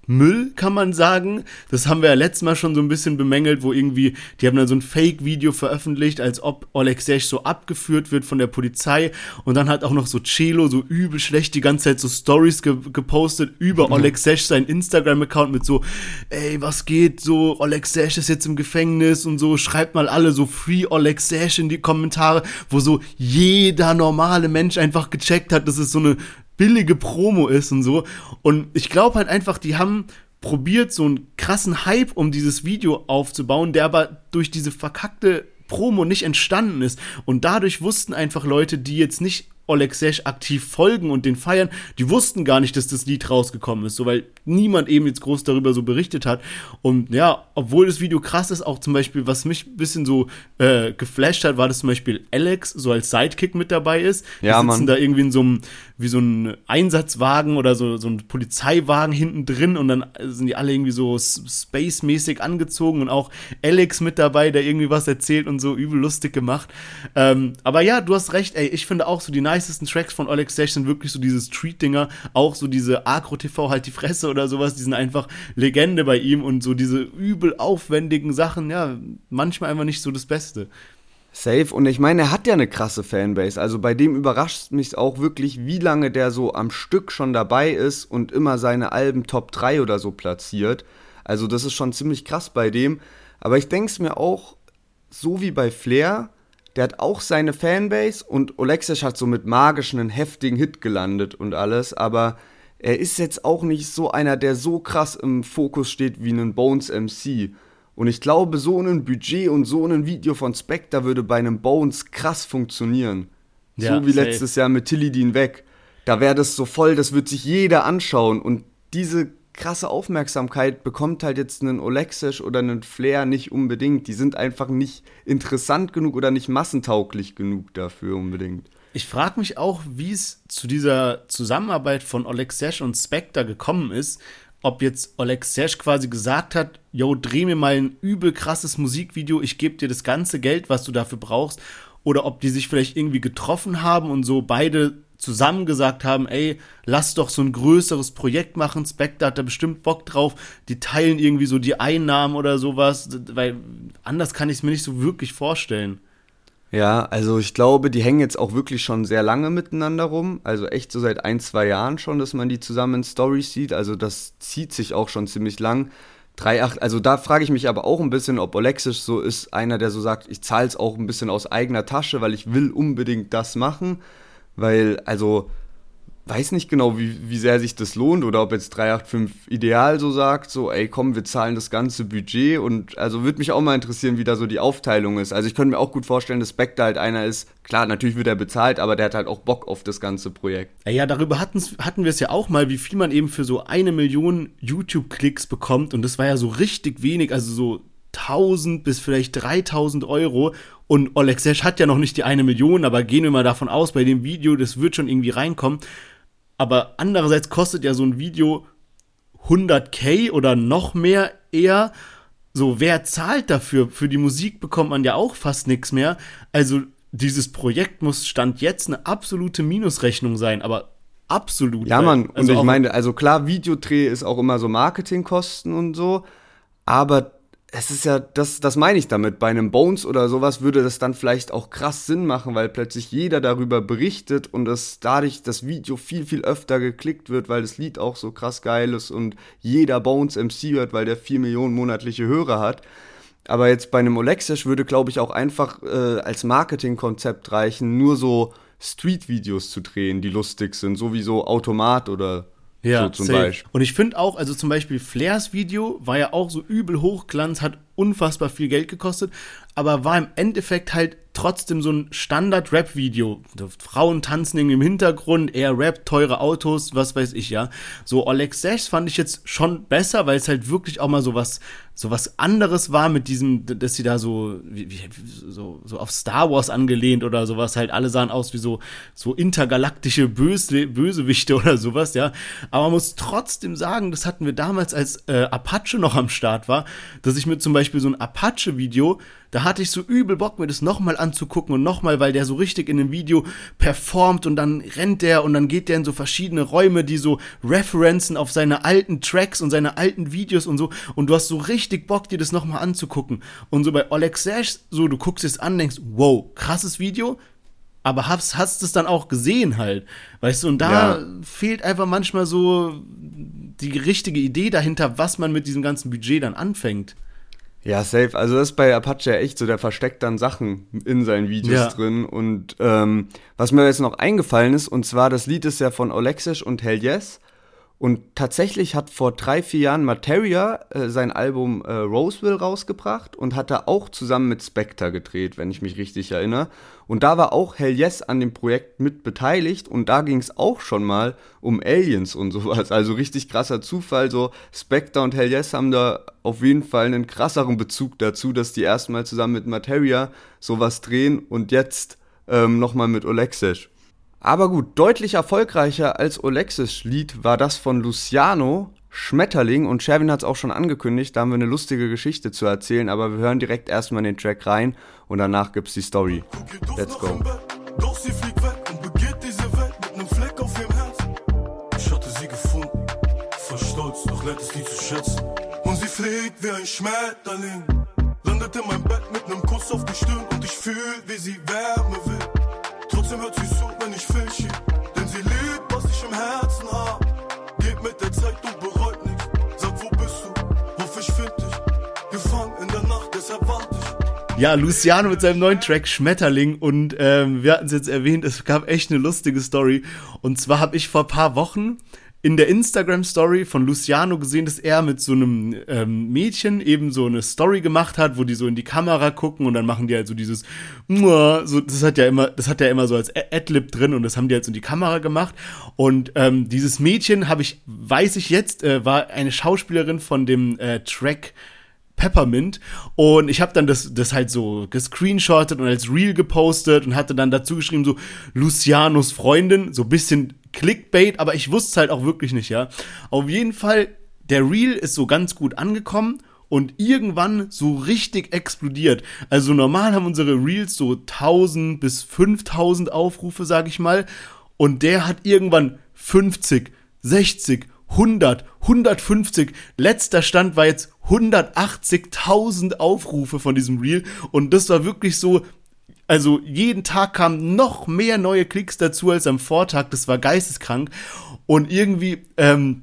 Müll, kann man sagen. Das haben wir ja letztes Mal schon so ein bisschen bemängelt, wo irgendwie, die haben dann so ein Fake-Video veröffentlicht, als ob Alexej so abgeführt wird von der Polizei. Und dann hat auch noch so Celo so übel schlecht die ganze Zeit so Stories ge gepostet über mhm. Alexej sein Instagram-Account mit so, ey, was geht, so, Alexej ist jetzt im Gefängnis und so, schreibt mal alle so Free Alexej in die Kommentare, wo so jeder normale Mensch einfach gecheckt hat, dass es so eine billige Promo ist und so. Und ich glaube halt einfach, die haben probiert, so einen krassen Hype um dieses Video aufzubauen, der aber durch diese verkackte Promo nicht entstanden ist. Und dadurch wussten einfach Leute, die jetzt nicht Oleg Sesh aktiv folgen und den feiern, die wussten gar nicht, dass das Lied rausgekommen ist, so weil niemand eben jetzt groß darüber so berichtet hat. Und ja, obwohl das Video krass ist, auch zum Beispiel, was mich ein bisschen so äh, geflasht hat, war, dass zum Beispiel Alex so als Sidekick mit dabei ist. Die Ja, sitzen Mann. da irgendwie in so einem, wie so ein Einsatzwagen oder so, so ein Polizeiwagen hinten drin und dann sind die alle irgendwie so space-mäßig angezogen und auch Alex mit dabei, der irgendwie was erzählt und so übel lustig gemacht. Ähm, aber ja, du hast recht, ey, ich finde auch so die nicesten Tracks von Alex Dash sind wirklich so diese Street-Dinger, auch so diese Agro-TV halt die Fresse oder sowas, die sind einfach Legende bei ihm und so diese übel aufwendigen Sachen, ja, manchmal einfach nicht so das Beste. Safe. Und ich meine, er hat ja eine krasse Fanbase. Also bei dem überrascht mich auch wirklich, wie lange der so am Stück schon dabei ist und immer seine Alben Top 3 oder so platziert. Also das ist schon ziemlich krass bei dem. Aber ich denke es mir auch, so wie bei Flair, der hat auch seine Fanbase und Oleksic hat so mit magischen einen heftigen Hit gelandet und alles, aber er ist jetzt auch nicht so einer, der so krass im Fokus steht wie ein Bones MC. Und ich glaube, so ein Budget und so ein Video von Spectre würde bei einem Bones krass funktionieren. Ja, so wie safe. letztes Jahr mit Tilidin weg. Da wäre das so voll, das wird sich jeder anschauen. Und diese krasse Aufmerksamkeit bekommt halt jetzt einen Oleksic oder einen Flair nicht unbedingt. Die sind einfach nicht interessant genug oder nicht massentauglich genug dafür unbedingt. Ich frage mich auch, wie es zu dieser Zusammenarbeit von Oleg Sesh und Spectre gekommen ist. Ob jetzt Oleg Sesh quasi gesagt hat, yo, dreh mir mal ein übel krasses Musikvideo, ich gebe dir das ganze Geld, was du dafür brauchst. Oder ob die sich vielleicht irgendwie getroffen haben und so beide zusammen gesagt haben, ey, lass doch so ein größeres Projekt machen, Spectre hat da bestimmt Bock drauf, die teilen irgendwie so die Einnahmen oder sowas, weil anders kann ich es mir nicht so wirklich vorstellen. Ja, also ich glaube, die hängen jetzt auch wirklich schon sehr lange miteinander rum. Also echt so seit ein, zwei Jahren schon, dass man die zusammen in Stories sieht. Also das zieht sich auch schon ziemlich lang. 3,8, also da frage ich mich aber auch ein bisschen, ob Olexic so ist, einer, der so sagt, ich zahle es auch ein bisschen aus eigener Tasche, weil ich will unbedingt das machen. Weil, also, weiß nicht genau, wie, wie sehr sich das lohnt oder ob jetzt 385 ideal so sagt, so, ey, komm, wir zahlen das ganze Budget und also würde mich auch mal interessieren, wie da so die Aufteilung ist. Also ich könnte mir auch gut vorstellen, dass Spectre halt einer ist, klar, natürlich wird er bezahlt, aber der hat halt auch Bock auf das ganze Projekt. Ja, darüber hatten wir es ja auch mal, wie viel man eben für so eine Million YouTube-Klicks bekommt. Und das war ja so richtig wenig, also so 1000 bis vielleicht 3000 Euro. Und Oleg Sesh hat ja noch nicht die eine Million, aber gehen wir mal davon aus, bei dem Video, das wird schon irgendwie reinkommen. Aber andererseits kostet ja so ein Video 100k oder noch mehr eher. So, wer zahlt dafür? Für die Musik bekommt man ja auch fast nichts mehr. Also, dieses Projekt muss Stand jetzt eine absolute Minusrechnung sein, aber absolut. Ja, Mann, und also ich auch- meine, also klar, Videodreh ist auch immer so Marketingkosten und so, aber es ist ja, das, das meine ich damit. Bei einem Bones oder sowas würde das dann vielleicht auch krass Sinn machen, weil plötzlich jeder darüber berichtet und es dadurch das Video viel, viel öfter geklickt wird, weil das Lied auch so krass geil ist und jeder Bones MC hört, weil der 4 Millionen monatliche Hörer hat. Aber jetzt bei einem Olexic würde, glaube ich, auch einfach äh, als Marketingkonzept reichen, nur so Street-Videos zu drehen, die lustig sind, so wie so Automat oder so zum safe. Beispiel. Und ich finde auch, also zum Beispiel Flairs Video war ja auch so übel hochglanz, hat unfassbar viel Geld gekostet, aber war im Endeffekt halt trotzdem so ein Standard-Rap-Video. Frauen tanzen im Hintergrund, eher Rap, teure Autos, was weiß ich ja. So Oleg Sesh fand ich jetzt schon besser, weil es halt wirklich auch mal so was, so was anderes war mit diesem, dass sie da so, wie, wie, so, so auf Star Wars angelehnt oder sowas halt. Alle sahen aus wie so, so intergalaktische Böse, Bösewichte [laughs] oder sowas, ja. Aber man muss trotzdem sagen, das hatten wir damals, als äh, Apache noch am Start war, dass ich mir zum Beispiel so ein Apache-Video, da hatte ich so übel Bock, mir das nochmal anzugucken und nochmal, weil der so richtig in dem Video performt und dann rennt der und dann geht der in so verschiedene Räume, die so referenzen auf seine alten Tracks und seine alten Videos und so und du hast so richtig Bock, dir das nochmal anzugucken. Und so bei Oleg Sash, so du guckst es an, denkst, wow, krasses Video, aber hast, hast es dann auch gesehen halt, weißt du, und da Ja. fehlt einfach manchmal so die richtige Idee dahinter, was man mit diesem ganzen Budget dann anfängt. Ja, safe. Also das ist bei Apache ja echt so, der versteckt dann Sachen in seinen Videos Ja. drin. Und ähm, was mir jetzt noch eingefallen ist, und zwar das Lied ist ja von Olexic und Hell Yes. Und tatsächlich hat vor drei, vier Jahren Materia äh, sein Album äh, Roseville rausgebracht und hat da auch zusammen mit Spectre gedreht, wenn ich mich richtig erinnere. Und da war auch Hell Yes an dem Projekt mit beteiligt und da ging es auch schon mal um Aliens und [laughs] sowas. Also richtig krasser Zufall. So Spectre und Hell Yes haben da auf jeden Fall einen krasseren Bezug dazu, dass die erstmal zusammen mit Materia sowas drehen und jetzt ähm, nochmal mit Olexisch. Aber gut, deutlich erfolgreicher als Olexis Lied war das von Luciano, Schmetterling und Sherwin hat es auch schon angekündigt, da haben wir eine lustige Geschichte zu erzählen, aber wir hören direkt erstmal in den Track rein und danach gibt's die Story. Let's go. Doch sie fliegt weg und begeht diese Welt mit nem Fleck auf ihrem Herz. Ich hatte sie gefunden, voll stolz, doch lernt es nie zu schätzen. Und sie fliegt wie ein Schmetterling, landet in meinem Bett mit nem Kuss auf die Stirn und ich fühl, wie sie Wärme will. Trotzdem hört sie zu, wenn ich fische, denn sie liebt, was ich im Herzen hab. Geht mit der Zeit und bereut nichts. Sag, wo bist du? Hoff, ich find dich. Gefangen in der Nacht, deshalb warte ich. Ja, Luciano mit seinem neuen Track Schmetterling und ähm, wir hatten es jetzt erwähnt, es gab echt eine lustige Story. Und zwar habe ich vor paar Wochen in der Instagram-Story von Luciano gesehen, dass er mit so einem ähm, Mädchen eben so eine Story gemacht hat, wo die so in die Kamera gucken und dann machen die halt so dieses, so, das hat ja immer, das hat ja immer so als Adlib drin und das haben die halt so in die Kamera gemacht. Und ähm, dieses Mädchen habe ich, weiß ich jetzt, äh, war eine Schauspielerin von dem äh, Track Peppermint und ich habe dann das, das halt so gescreenshottet und als Reel gepostet und hatte dann dazu geschrieben so Lucianos Freundin, so bisschen Clickbait, aber ich wusste es halt auch wirklich nicht, ja. Auf jeden Fall, der Reel ist so ganz gut angekommen und irgendwann so richtig explodiert. Also normal haben unsere Reels so 1000 bis 5000 Aufrufe, sag ich mal, und der hat irgendwann 50, 60, 100, 150. Letzter Stand war jetzt 180.000 Aufrufe von diesem Reel und das war wirklich so, also jeden Tag kamen noch mehr neue Klicks dazu als am Vortag. Das war geisteskrank. Und irgendwie, ähm,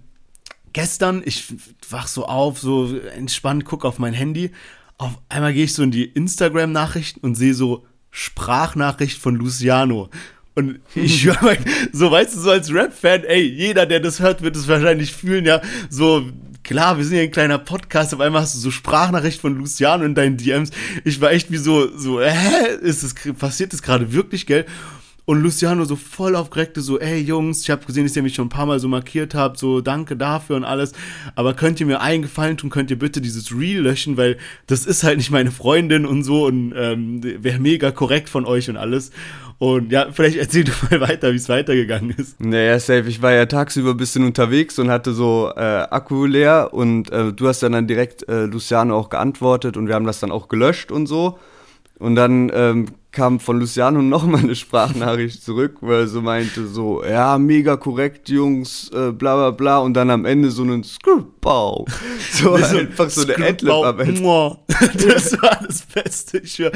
gestern, ich wach so auf, so entspannt, guck auf mein Handy. Auf einmal gehe ich so in die Instagram-Nachrichten und sehe so Sprachnachricht von Luciano. Und ich [laughs] höre so weißt du, so als Rap-Fan, ey, jeder, der das hört, wird es wahrscheinlich fühlen, ja, so klar, wir sind ja ein kleiner Podcast, auf einmal hast du so Sprachnachricht von Luciano in deinen DMs. Ich war echt wie so, so, hä, ist das, passiert das gerade wirklich, gell? Und Luciano so voll aufgeregte, so, ey Jungs, ich habe gesehen, dass ihr mich schon ein paar Mal so markiert habt, so danke dafür und alles. Aber könnt ihr mir einen Gefallen tun, könnt ihr bitte dieses Reel löschen, weil das ist halt nicht meine Freundin und so und ähm, wäre mega korrekt von euch und alles. Und ja, vielleicht erzähl du mal [laughs] weiter, wie es weitergegangen ist. Naja, safe. Ich war ja tagsüber ein bisschen unterwegs und hatte so äh, Akku leer und äh, du hast dann, dann direkt äh, Luciano auch geantwortet und wir haben das dann auch gelöscht und so. Und dann ähm, kam von Luciano [laughs] nochmal eine Sprachnachricht zurück, wo er so meinte, so, ja, mega korrekt, Jungs, äh, bla bla bla, und dann am Ende so einen Scriptbau. [laughs] So so einfach so eine Adlib am Ende. [laughs] Das war das Beste, ich schwör.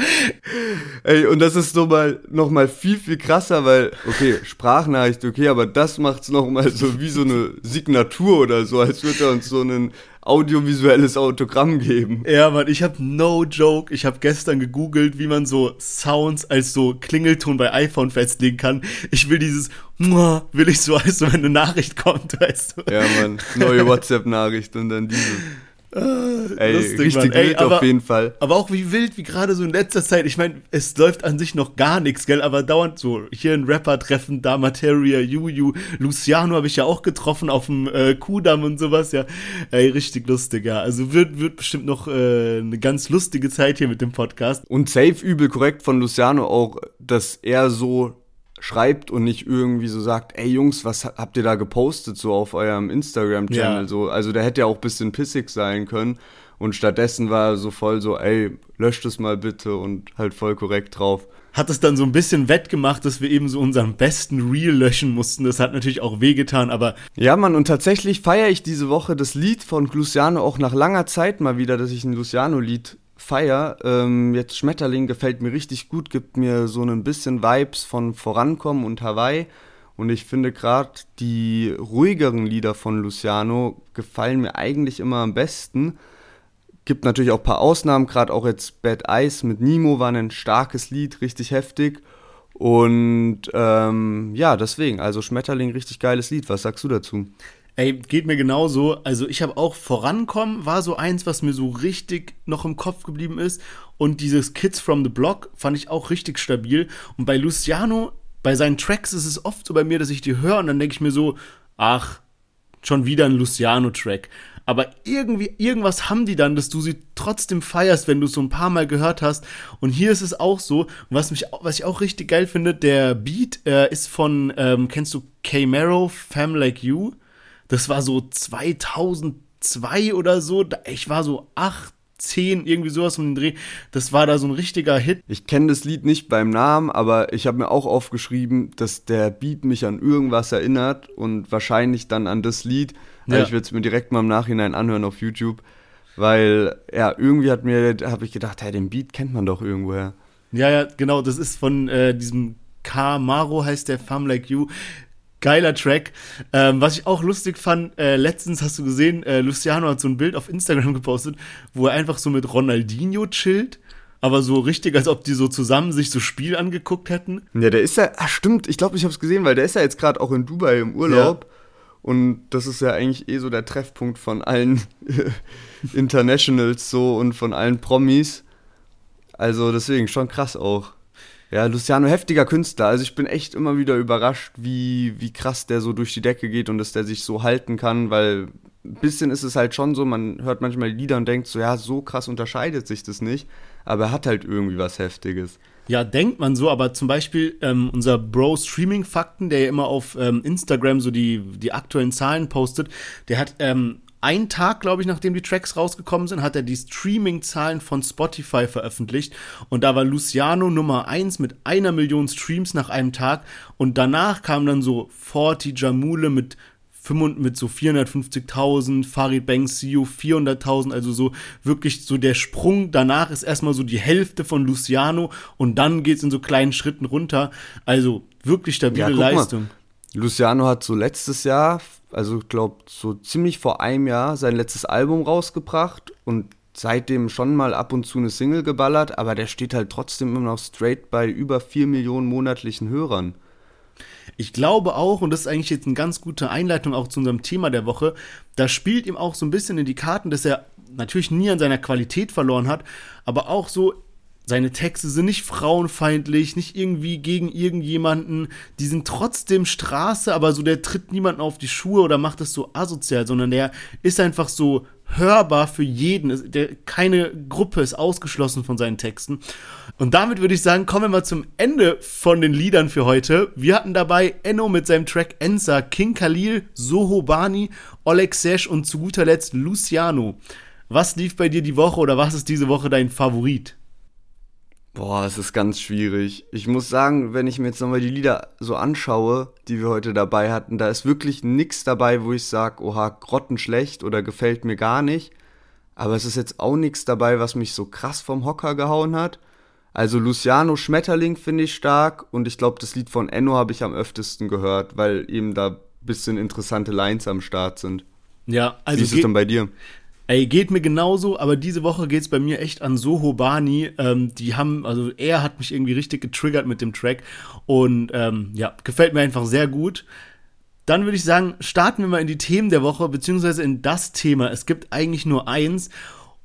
Ey, und das ist nochmal noch mal viel, viel krasser, weil, okay, Sprachnachricht, okay, aber das macht's nochmal so wie so eine Signatur oder so, als würde er uns so einen audiovisuelles Autogramm geben. Ja, Mann, ich habe no joke. Ich habe gestern gegoogelt, wie man so Sounds als so Klingelton bei iPhone festlegen kann. Ich will dieses will ich so, [laughs] als wenn eine Nachricht kommt, weißt du. Ja, Mann, neue WhatsApp-Nachricht und dann diese. Ey, lustig, richtig Mann. Ey, aber, auf jeden Fall. Aber auch wie wild, wie gerade so in letzter Zeit. Ich meine, es läuft an sich noch gar nichts, gell? Aber dauernd so hier ein Rapper-Treffen, da Materia, Juju, Luciano habe ich ja auch getroffen auf dem äh, Kudamm und sowas, ja. Ey, richtig lustig, ja. Also wird, wird bestimmt noch äh, eine ganz lustige Zeit hier mit dem Podcast. Und safe übel korrekt von Luciano auch, dass er so schreibt und nicht irgendwie so sagt, ey Jungs, was habt ihr da gepostet so auf eurem Instagram-Channel? Ja. So, also der hätte ja auch ein bisschen pissig sein können. Und stattdessen war er so voll so, ey, löscht es mal bitte und halt voll korrekt drauf. Hat es dann so ein bisschen wettgemacht, dass wir eben so unseren besten Reel löschen mussten. Das hat natürlich auch wehgetan, aber. Ja, Mann, und tatsächlich feiere ich diese Woche das Lied von Luciano auch nach langer Zeit mal wieder, dass ich ein Luciano-Lied feier. Ähm, jetzt Schmetterling gefällt mir richtig gut, gibt mir so ein bisschen Vibes von Vorankommen und Hawaii. Und ich finde gerade die ruhigeren Lieder von Luciano gefallen mir eigentlich immer am besten. Gibt natürlich auch ein paar Ausnahmen, gerade auch jetzt Bad Eyes mit Nemo war ein starkes Lied, richtig heftig. Und ähm, ja, deswegen, also Schmetterling, richtig geiles Lied. Was sagst du dazu? Ey, geht mir genauso. Also ich habe auch Vorankommen, war so eins, was mir so richtig noch im Kopf geblieben ist. Und dieses Kids from the Block fand ich auch richtig stabil. Und bei Luciano, bei seinen Tracks ist es oft so bei mir, dass ich die höre und dann denke ich mir so, ach, schon wieder ein Luciano-Track. Aber irgendwie, irgendwas haben die dann, dass du sie trotzdem feierst, wenn du es so ein paar Mal gehört hast. Und hier ist es auch so. Was, mich, was ich auch richtig geil finde, der Beat äh, ist von, ähm, kennst du K-Mero, Fam Like You? Das war so 2002 oder so. Ich war so acht, 10, irgendwie sowas um den Dreh. Das war da so ein richtiger Hit. Ich kenne das Lied nicht beim Namen, aber ich habe mir auch aufgeschrieben, dass der Beat mich an irgendwas erinnert und wahrscheinlich dann an das Lied. Ja. Ich werde es mir direkt mal im Nachhinein anhören auf YouTube, weil ja, irgendwie hat mir, habe ich gedacht, hey, den Beat kennt man doch irgendwoher. Ja, ja, genau, das ist von äh, diesem Kamaro heißt der Fam Like You. Geiler Track. Ähm, was ich auch lustig fand, äh, letztens hast du gesehen, äh, Luciano hat so ein Bild auf Instagram [laughs] gepostet, wo er einfach so mit Ronaldinho chillt. Aber so richtig, als ob die so zusammen sich so Spiel angeguckt hätten. Ja, der ist ja, ah, stimmt, ich glaube, ich habe es gesehen, weil der ist ja jetzt gerade auch in Dubai im Urlaub. Ja. Und das ist ja eigentlich eh so der Treffpunkt von allen [laughs] Internationals so und von allen Promis. Also deswegen schon krass auch. Ja, Luciano, heftiger Künstler. Also ich bin echt immer wieder überrascht, wie, wie krass der so durch die Decke geht und dass der sich so halten kann, weil ein bisschen ist es halt schon so, man hört manchmal Lieder und denkt so, ja, so krass unterscheidet sich das nicht, aber er hat halt irgendwie was Heftiges. Ja, denkt man so, aber zum Beispiel ähm, unser Bro Streaming Fakten, der ja immer auf ähm, Instagram so die, die aktuellen Zahlen postet, der hat ähm, einen Tag, glaube ich, nachdem die Tracks rausgekommen sind, hat er die Streaming-Zahlen von Spotify veröffentlicht. Und da war Luciano Nummer 1 mit einer Million Streams nach einem Tag. Und danach kam dann so Forti Jamule mit mit so 450.000, Farid Bang CEO 400.000, also so wirklich so der Sprung danach ist erstmal so die Hälfte von Luciano und dann geht es in so kleinen Schritten runter. Also wirklich stabile ja, Leistung. Mal. Luciano hat so letztes Jahr also ich glaube, so ziemlich vor einem Jahr sein letztes Album rausgebracht und seitdem schon mal ab und zu eine Single geballert, aber der steht halt trotzdem immer noch straight bei über 4 Millionen monatlichen Hörern. Ich glaube auch, und das ist eigentlich jetzt eine ganz gute Einleitung auch zu unserem Thema der Woche, da spielt ihm auch so ein bisschen in die Karten, dass er natürlich nie an seiner Qualität verloren hat, aber auch so seine Texte sind nicht frauenfeindlich, nicht irgendwie gegen irgendjemanden. Die sind trotzdem Straße, aber so der tritt niemanden auf die Schuhe oder macht das so asozial, sondern der ist einfach so hörbar für jeden. Der, keine Gruppe ist ausgeschlossen von seinen Texten. Und damit würde ich sagen, kommen wir mal zum Ende von den Liedern für heute. Wir hatten dabei Enno mit seinem Track Ensa, King Khalil, Soho Bani, Oleg Sesh und zu guter Letzt Luciano. Was lief bei dir die Woche oder was ist diese Woche dein Favorit? Boah, es ist ganz schwierig. Ich muss sagen, wenn ich mir jetzt nochmal die Lieder so anschaue, die wir heute dabei hatten, da ist wirklich nichts dabei, wo ich sage, oha, grottenschlecht oder gefällt mir gar nicht. Aber es ist jetzt auch nichts dabei, was mich so krass vom Hocker gehauen hat. Also Luciano Schmetterling finde ich stark und ich glaube, das Lied von Enno habe ich am öftesten gehört, weil eben da bisschen interessante Lines am Start sind. Ja, also. Wie ist es denn bei dir? Ey, geht mir genauso, aber diese Woche geht's bei mir echt an Soho Bani. Ähm, die haben, also er hat mich irgendwie richtig getriggert mit dem Track und ähm, ja, gefällt mir einfach sehr gut. Dann würde ich sagen, starten wir mal in die Themen der Woche, beziehungsweise in das Thema. Es gibt eigentlich nur eins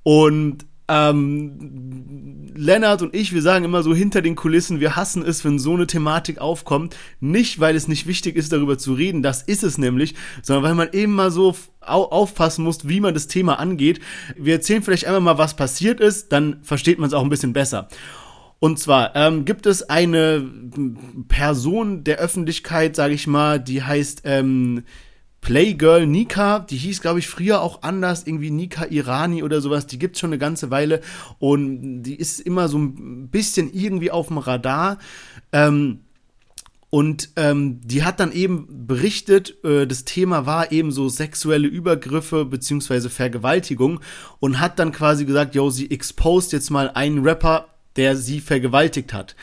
und ähm, Lennart und ich, wir sagen immer so hinter den Kulissen, wir hassen es, wenn so eine Thematik aufkommt. Nicht, weil es nicht wichtig ist, darüber zu reden, das ist es nämlich, sondern weil man eben mal so aufpassen muss, wie man das Thema angeht. Wir erzählen vielleicht einmal mal, was passiert ist, dann versteht man es auch ein bisschen besser. Und zwar ähm, gibt es eine Person der Öffentlichkeit, sage ich mal, die heißt ähm, Playgirl Nika, die hieß, glaube ich, früher auch anders, irgendwie Nika Irani oder sowas, die gibt's schon eine ganze Weile und die ist immer so ein bisschen irgendwie auf dem Radar. Ähm, und ähm, die hat dann eben berichtet, äh, das Thema war eben so sexuelle Übergriffe beziehungsweise Vergewaltigung und hat dann quasi gesagt, yo, sie exposed jetzt mal einen Rapper, der sie vergewaltigt hat.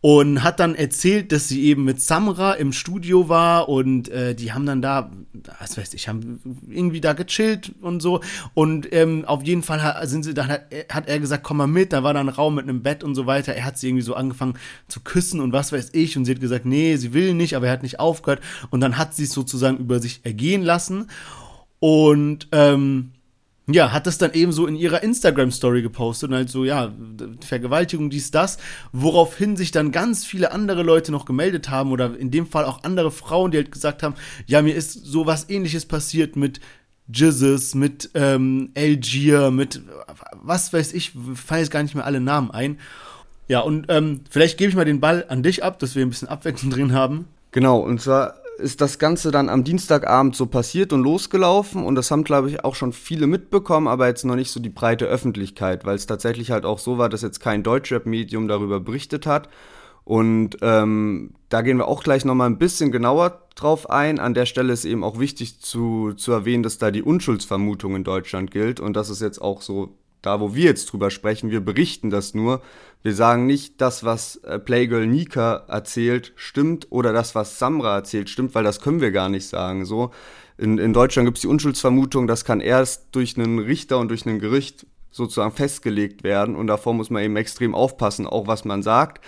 Und hat dann erzählt, dass sie eben mit Samra im Studio war und äh, die haben dann da, was weiß ich, haben irgendwie da gechillt und so. Und ähm, auf jeden Fall sind sie, dann hat, hat er gesagt, komm mal mit, da war dann ein Raum mit einem Bett und so weiter. Er hat sie irgendwie so angefangen zu küssen und was weiß ich und sie hat gesagt, nee, sie will nicht, aber er hat nicht aufgehört. Und dann hat sie es sozusagen über sich ergehen lassen. Und ähm, ja, hat das dann eben so in ihrer Instagram-Story gepostet und halt so, ja, Vergewaltigung, dies, das, woraufhin sich dann ganz viele andere Leute noch gemeldet haben oder in dem Fall auch andere Frauen, die halt gesagt haben, ja, mir ist sowas ähnliches passiert mit Jizzes, mit ähm, Algier, mit was weiß ich, fallen jetzt gar nicht mehr alle Namen ein. Ja, und ähm, vielleicht gebe ich mal den Ball an dich ab, dass wir ein bisschen Abwechslung drin haben. Genau, und zwar ist das Ganze dann am Dienstagabend so passiert und losgelaufen und das haben, glaube ich, auch schon viele mitbekommen, aber jetzt noch nicht so die breite Öffentlichkeit, weil es tatsächlich halt auch so war, dass jetzt kein Deutschrap-Medium darüber berichtet hat. Und ähm, da gehen wir auch gleich nochmal ein bisschen genauer drauf ein. An der Stelle ist eben auch wichtig zu, zu erwähnen, dass da die Unschuldsvermutung in Deutschland gilt und das ist jetzt auch so da, wo wir jetzt drüber sprechen. Wir berichten das nur wir sagen nicht, das, was äh, Playgirl Nika erzählt, stimmt oder das, was Samra erzählt, stimmt, weil das können wir gar nicht sagen. So in, in Deutschland gibt es die Unschuldsvermutung, das kann erst durch einen Richter und durch ein Gericht sozusagen festgelegt werden und davor muss man eben extrem aufpassen, auch was man sagt.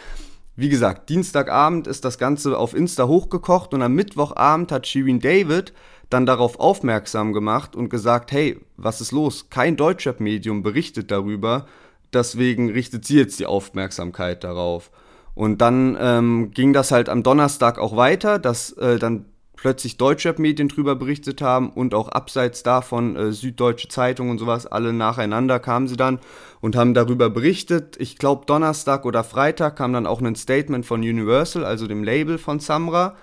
Wie gesagt, Dienstagabend ist das Ganze auf Insta hochgekocht und am Mittwochabend hat Shirin David dann darauf aufmerksam gemacht und gesagt, hey, was ist los? Kein Deutschrap-Medium berichtet darüber deswegen richtet sie jetzt die Aufmerksamkeit darauf. Und dann ähm, ging das halt am Donnerstag auch weiter, dass äh, dann plötzlich Deutschrap-Medien drüber berichtet haben und auch abseits davon äh, Süddeutsche Zeitung und sowas, alle nacheinander kamen sie dann und haben darüber berichtet. Ich glaube, Donnerstag oder Freitag kam dann auch ein Statement von Universal, also dem Label von Samra.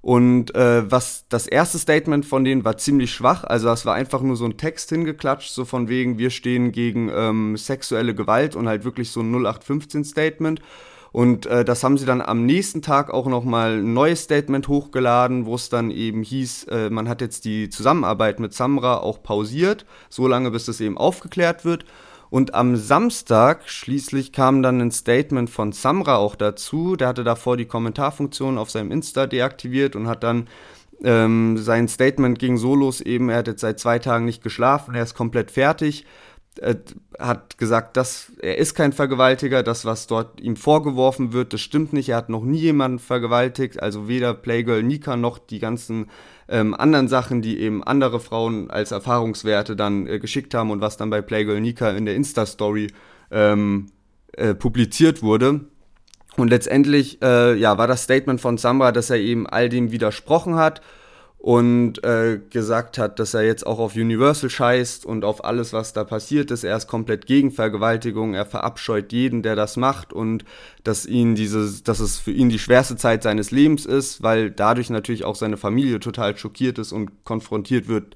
Und äh, was das erste Statement von denen war ziemlich schwach. Also das war einfach nur so ein Text hingeklatscht, so von wegen, wir stehen gegen ähm, sexuelle Gewalt und halt wirklich so ein 0815-Statement. Und äh, das haben sie dann am nächsten Tag auch nochmal ein neues Statement hochgeladen, wo es dann eben hieß, äh, man hat jetzt die Zusammenarbeit mit Samra auch pausiert, so lange bis das eben aufgeklärt wird. Und am Samstag schließlich kam dann ein Statement von Samra auch dazu. Der hatte davor die Kommentarfunktion auf seinem Insta deaktiviert und hat dann ähm, sein Statement ging so los eben, er hat jetzt seit zwei Tagen nicht geschlafen, er ist komplett fertig. Er hat gesagt, dass er ist kein Vergewaltiger, das, was dort ihm vorgeworfen wird, das stimmt nicht. Er hat noch nie jemanden vergewaltigt, also weder Playgirl Nika noch die ganzen ähm, anderen Sachen, die eben andere Frauen als Erfahrungswerte dann äh, geschickt haben und was dann bei Playgirl Nika in der Insta-Story ähm, äh, publiziert wurde. Und letztendlich äh, ja, war das Statement von Samra, dass er eben all dem widersprochen hat und äh, gesagt hat, dass er jetzt auch auf Universal scheißt und auf alles, was da passiert ist. Er ist komplett gegen Vergewaltigung, er verabscheut jeden, der das macht und dass ihn dieses, dass es für ihn die schwerste Zeit seines Lebens ist, weil dadurch natürlich auch seine Familie total schockiert ist und konfrontiert wird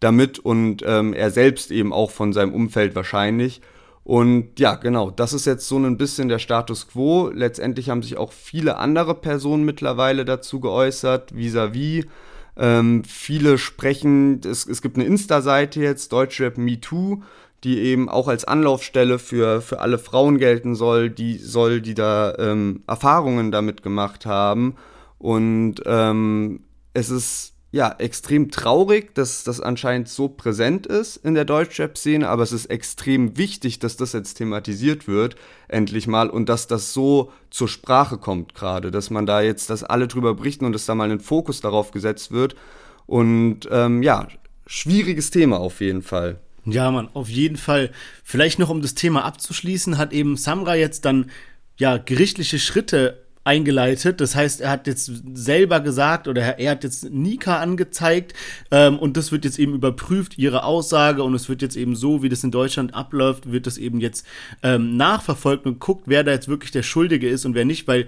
damit und ähm, er selbst eben auch von seinem Umfeld wahrscheinlich. Und ja, genau, das ist jetzt so ein bisschen der Status quo. Letztendlich haben sich auch viele andere Personen mittlerweile dazu geäußert, vis-à-vis. -vis ähm, viele sprechen, es, es gibt eine Insta-Seite jetzt, Deutschrap MeToo, die eben auch als Anlaufstelle für, für alle Frauen gelten soll, die soll, die da ähm, Erfahrungen damit gemacht haben. Und ähm, es ist ja, extrem traurig, dass das anscheinend so präsent ist in der Deutschrap-Szene, aber es ist extrem wichtig, dass das jetzt thematisiert wird, endlich mal, und dass das so zur Sprache kommt gerade, dass man da jetzt, dass alle drüber berichten und dass da mal ein Fokus darauf gesetzt wird. Und ähm, ja, schwieriges Thema auf jeden Fall. Ja, Mann, auf jeden Fall. Vielleicht noch, um das Thema abzuschließen, hat eben Samra jetzt dann ja gerichtliche Schritte eingeleitet. Das heißt, er hat jetzt selber gesagt oder er hat jetzt Nika angezeigt ähm, und das wird jetzt eben überprüft, ihre Aussage und es wird jetzt eben so, wie das in Deutschland abläuft, wird das eben jetzt ähm, nachverfolgt und guckt, wer da jetzt wirklich der Schuldige ist und wer nicht, weil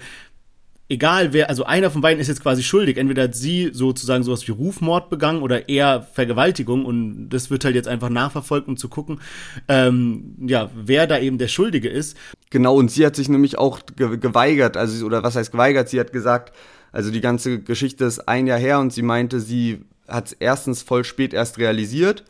egal wer, also einer von beiden ist jetzt quasi schuldig. Entweder hat sie sozusagen sowas wie Rufmord begangen oder er Vergewaltigung und das wird halt jetzt einfach nachverfolgt, um zu gucken, ähm, ja, wer da eben der Schuldige ist. Genau, und sie hat sich nämlich auch ge geweigert, also, oder was heißt geweigert? Sie hat gesagt, also die ganze Geschichte ist ein Jahr her und sie meinte, sie hat es erstens voll spät erst realisiert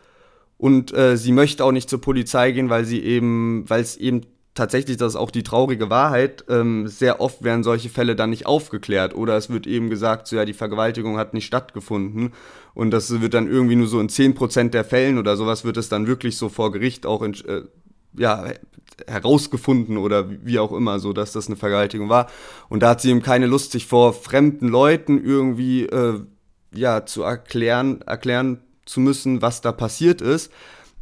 und äh, sie möchte auch nicht zur Polizei gehen, weil sie eben, weil es eben tatsächlich, das ist auch die traurige Wahrheit, ähm, sehr oft werden solche Fälle dann nicht aufgeklärt oder es wird eben gesagt, so ja, die Vergewaltigung hat nicht stattgefunden und das wird dann irgendwie nur so in 10% der Fällen oder sowas wird es dann wirklich so vor Gericht auch in, äh, ja, herausgefunden oder wie auch immer, so dass das eine Vergewaltigung war. Und da hat sie eben keine Lust, sich vor fremden Leuten irgendwie äh, ja zu erklären, erklären zu müssen, was da passiert ist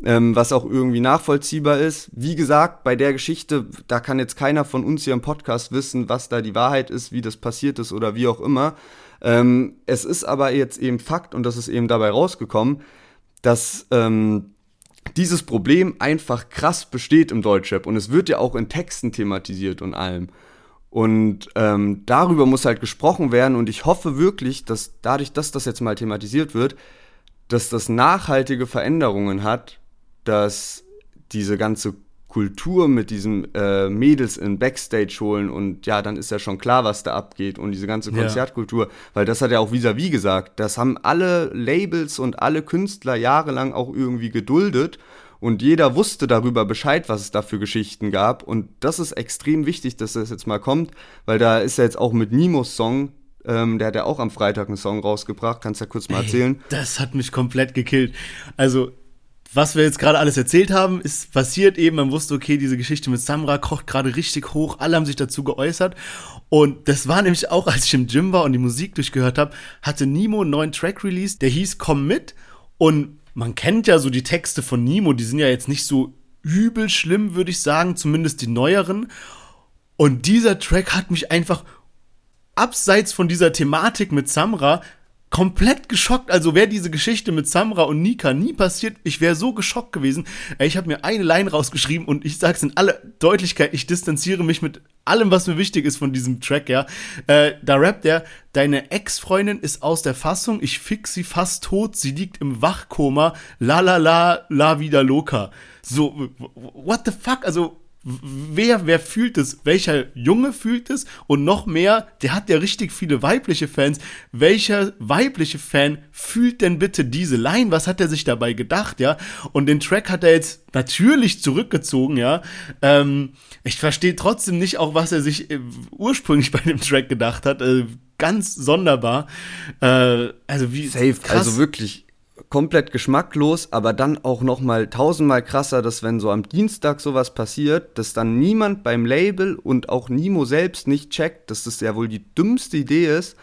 ähm, was auch irgendwie nachvollziehbar ist. Wie gesagt, bei der Geschichte, da kann jetzt keiner von uns hier im Podcast wissen, was da die Wahrheit ist, wie das passiert ist oder wie auch immer. Ähm, es ist aber jetzt eben Fakt und das ist eben dabei rausgekommen, dass ähm, dieses Problem einfach krass besteht im Deutschrap und es wird ja auch in Texten thematisiert und allem. Und ähm, darüber muss halt gesprochen werden und ich hoffe wirklich, dass dadurch, dass das jetzt mal thematisiert wird, dass das nachhaltige Veränderungen hat dass diese ganze Kultur mit diesen äh, Mädels in Backstage holen und ja, dann ist ja schon klar, was da abgeht und diese ganze Konzertkultur, ja. weil das hat ja auch vis-à-vis -vis gesagt, das haben alle Labels und alle Künstler jahrelang auch irgendwie geduldet und jeder wusste darüber Bescheid, was es da für Geschichten gab und das ist extrem wichtig, dass das jetzt mal kommt, weil da ist ja jetzt auch mit Nimos Song ähm, der hat ja auch am Freitag einen Song rausgebracht. Kannst du ja kurz mal erzählen? Ey, das hat mich komplett gekillt. Also, was wir jetzt gerade alles erzählt haben, ist passiert eben. Man wusste, okay, diese Geschichte mit Samra kocht gerade richtig hoch. Alle haben sich dazu geäußert. Und das war nämlich auch, als ich im Gym war und die Musik durchgehört habe, hatte Nemo einen neuen Track released, der hieß Komm mit. Und man kennt ja so die Texte von Nemo, die sind ja jetzt nicht so übel schlimm, würde ich sagen, zumindest die neueren. Und dieser Track hat mich einfach abseits von dieser Thematik mit Samra komplett geschockt. Also wäre diese Geschichte mit Samra und Nika nie passiert, ich wäre so geschockt gewesen. Ich habe mir eine Line rausgeschrieben und ich sag's in aller Deutlichkeit, ich distanziere mich mit allem, was mir wichtig ist von diesem Track, ja. Äh, da rappt er, deine Ex-Freundin ist aus der Fassung, ich fix sie fast tot, sie liegt im Wachkoma, la la la, la wieder loca. So, what the fuck? Also, wer, wer fühlt es? Welcher Junge fühlt es? Und noch mehr, der hat ja richtig viele weibliche Fans. Welcher weibliche Fan fühlt denn bitte diese Line? Was hat er sich dabei gedacht, ja? Und den Track hat er jetzt natürlich zurückgezogen, ja. Ähm, ich verstehe trotzdem nicht auch, was er sich äh, ursprünglich bei dem Track gedacht hat. Äh, ganz sonderbar. Äh, also wie Safe, krass. also wirklich komplett geschmacklos, aber dann auch noch mal tausendmal krasser, dass wenn so am Dienstag sowas passiert, dass dann niemand beim Label und auch Nimo selbst nicht checkt, dass das ja wohl die dümmste Idee ist,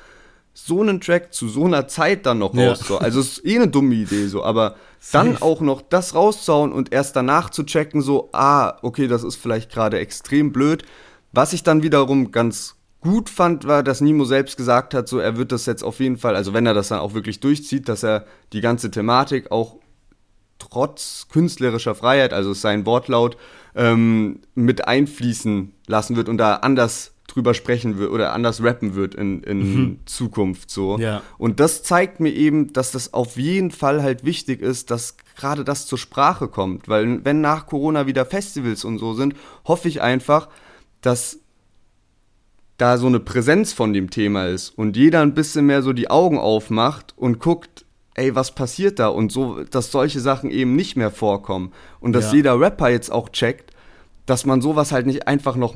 so einen Track zu so einer Zeit dann noch ja. rauszuhauen. Also es ist eh eine dumme Idee so, aber dann auch noch das rauszuhauen und erst danach zu checken so, ah, okay, das ist vielleicht gerade extrem blöd, was ich dann wiederum ganz gut fand, war, dass Nimo selbst gesagt hat, so er wird das jetzt auf jeden Fall, also wenn er das dann auch wirklich durchzieht, dass er die ganze Thematik auch trotz künstlerischer Freiheit, also sein Wortlaut, ähm, mit einfließen lassen wird und da anders drüber sprechen wird oder anders rappen wird in, in mhm. Zukunft so. Ja. Und das zeigt mir eben, dass das auf jeden Fall halt wichtig ist, dass gerade das zur Sprache kommt. Weil wenn nach Corona wieder Festivals und so sind, hoffe ich einfach, dass da so eine Präsenz von dem Thema ist und jeder ein bisschen mehr so die Augen aufmacht und guckt, ey, was passiert da? Und so, dass solche Sachen eben nicht mehr vorkommen. Und dass ja. jeder Rapper jetzt auch checkt, dass man sowas halt nicht einfach noch,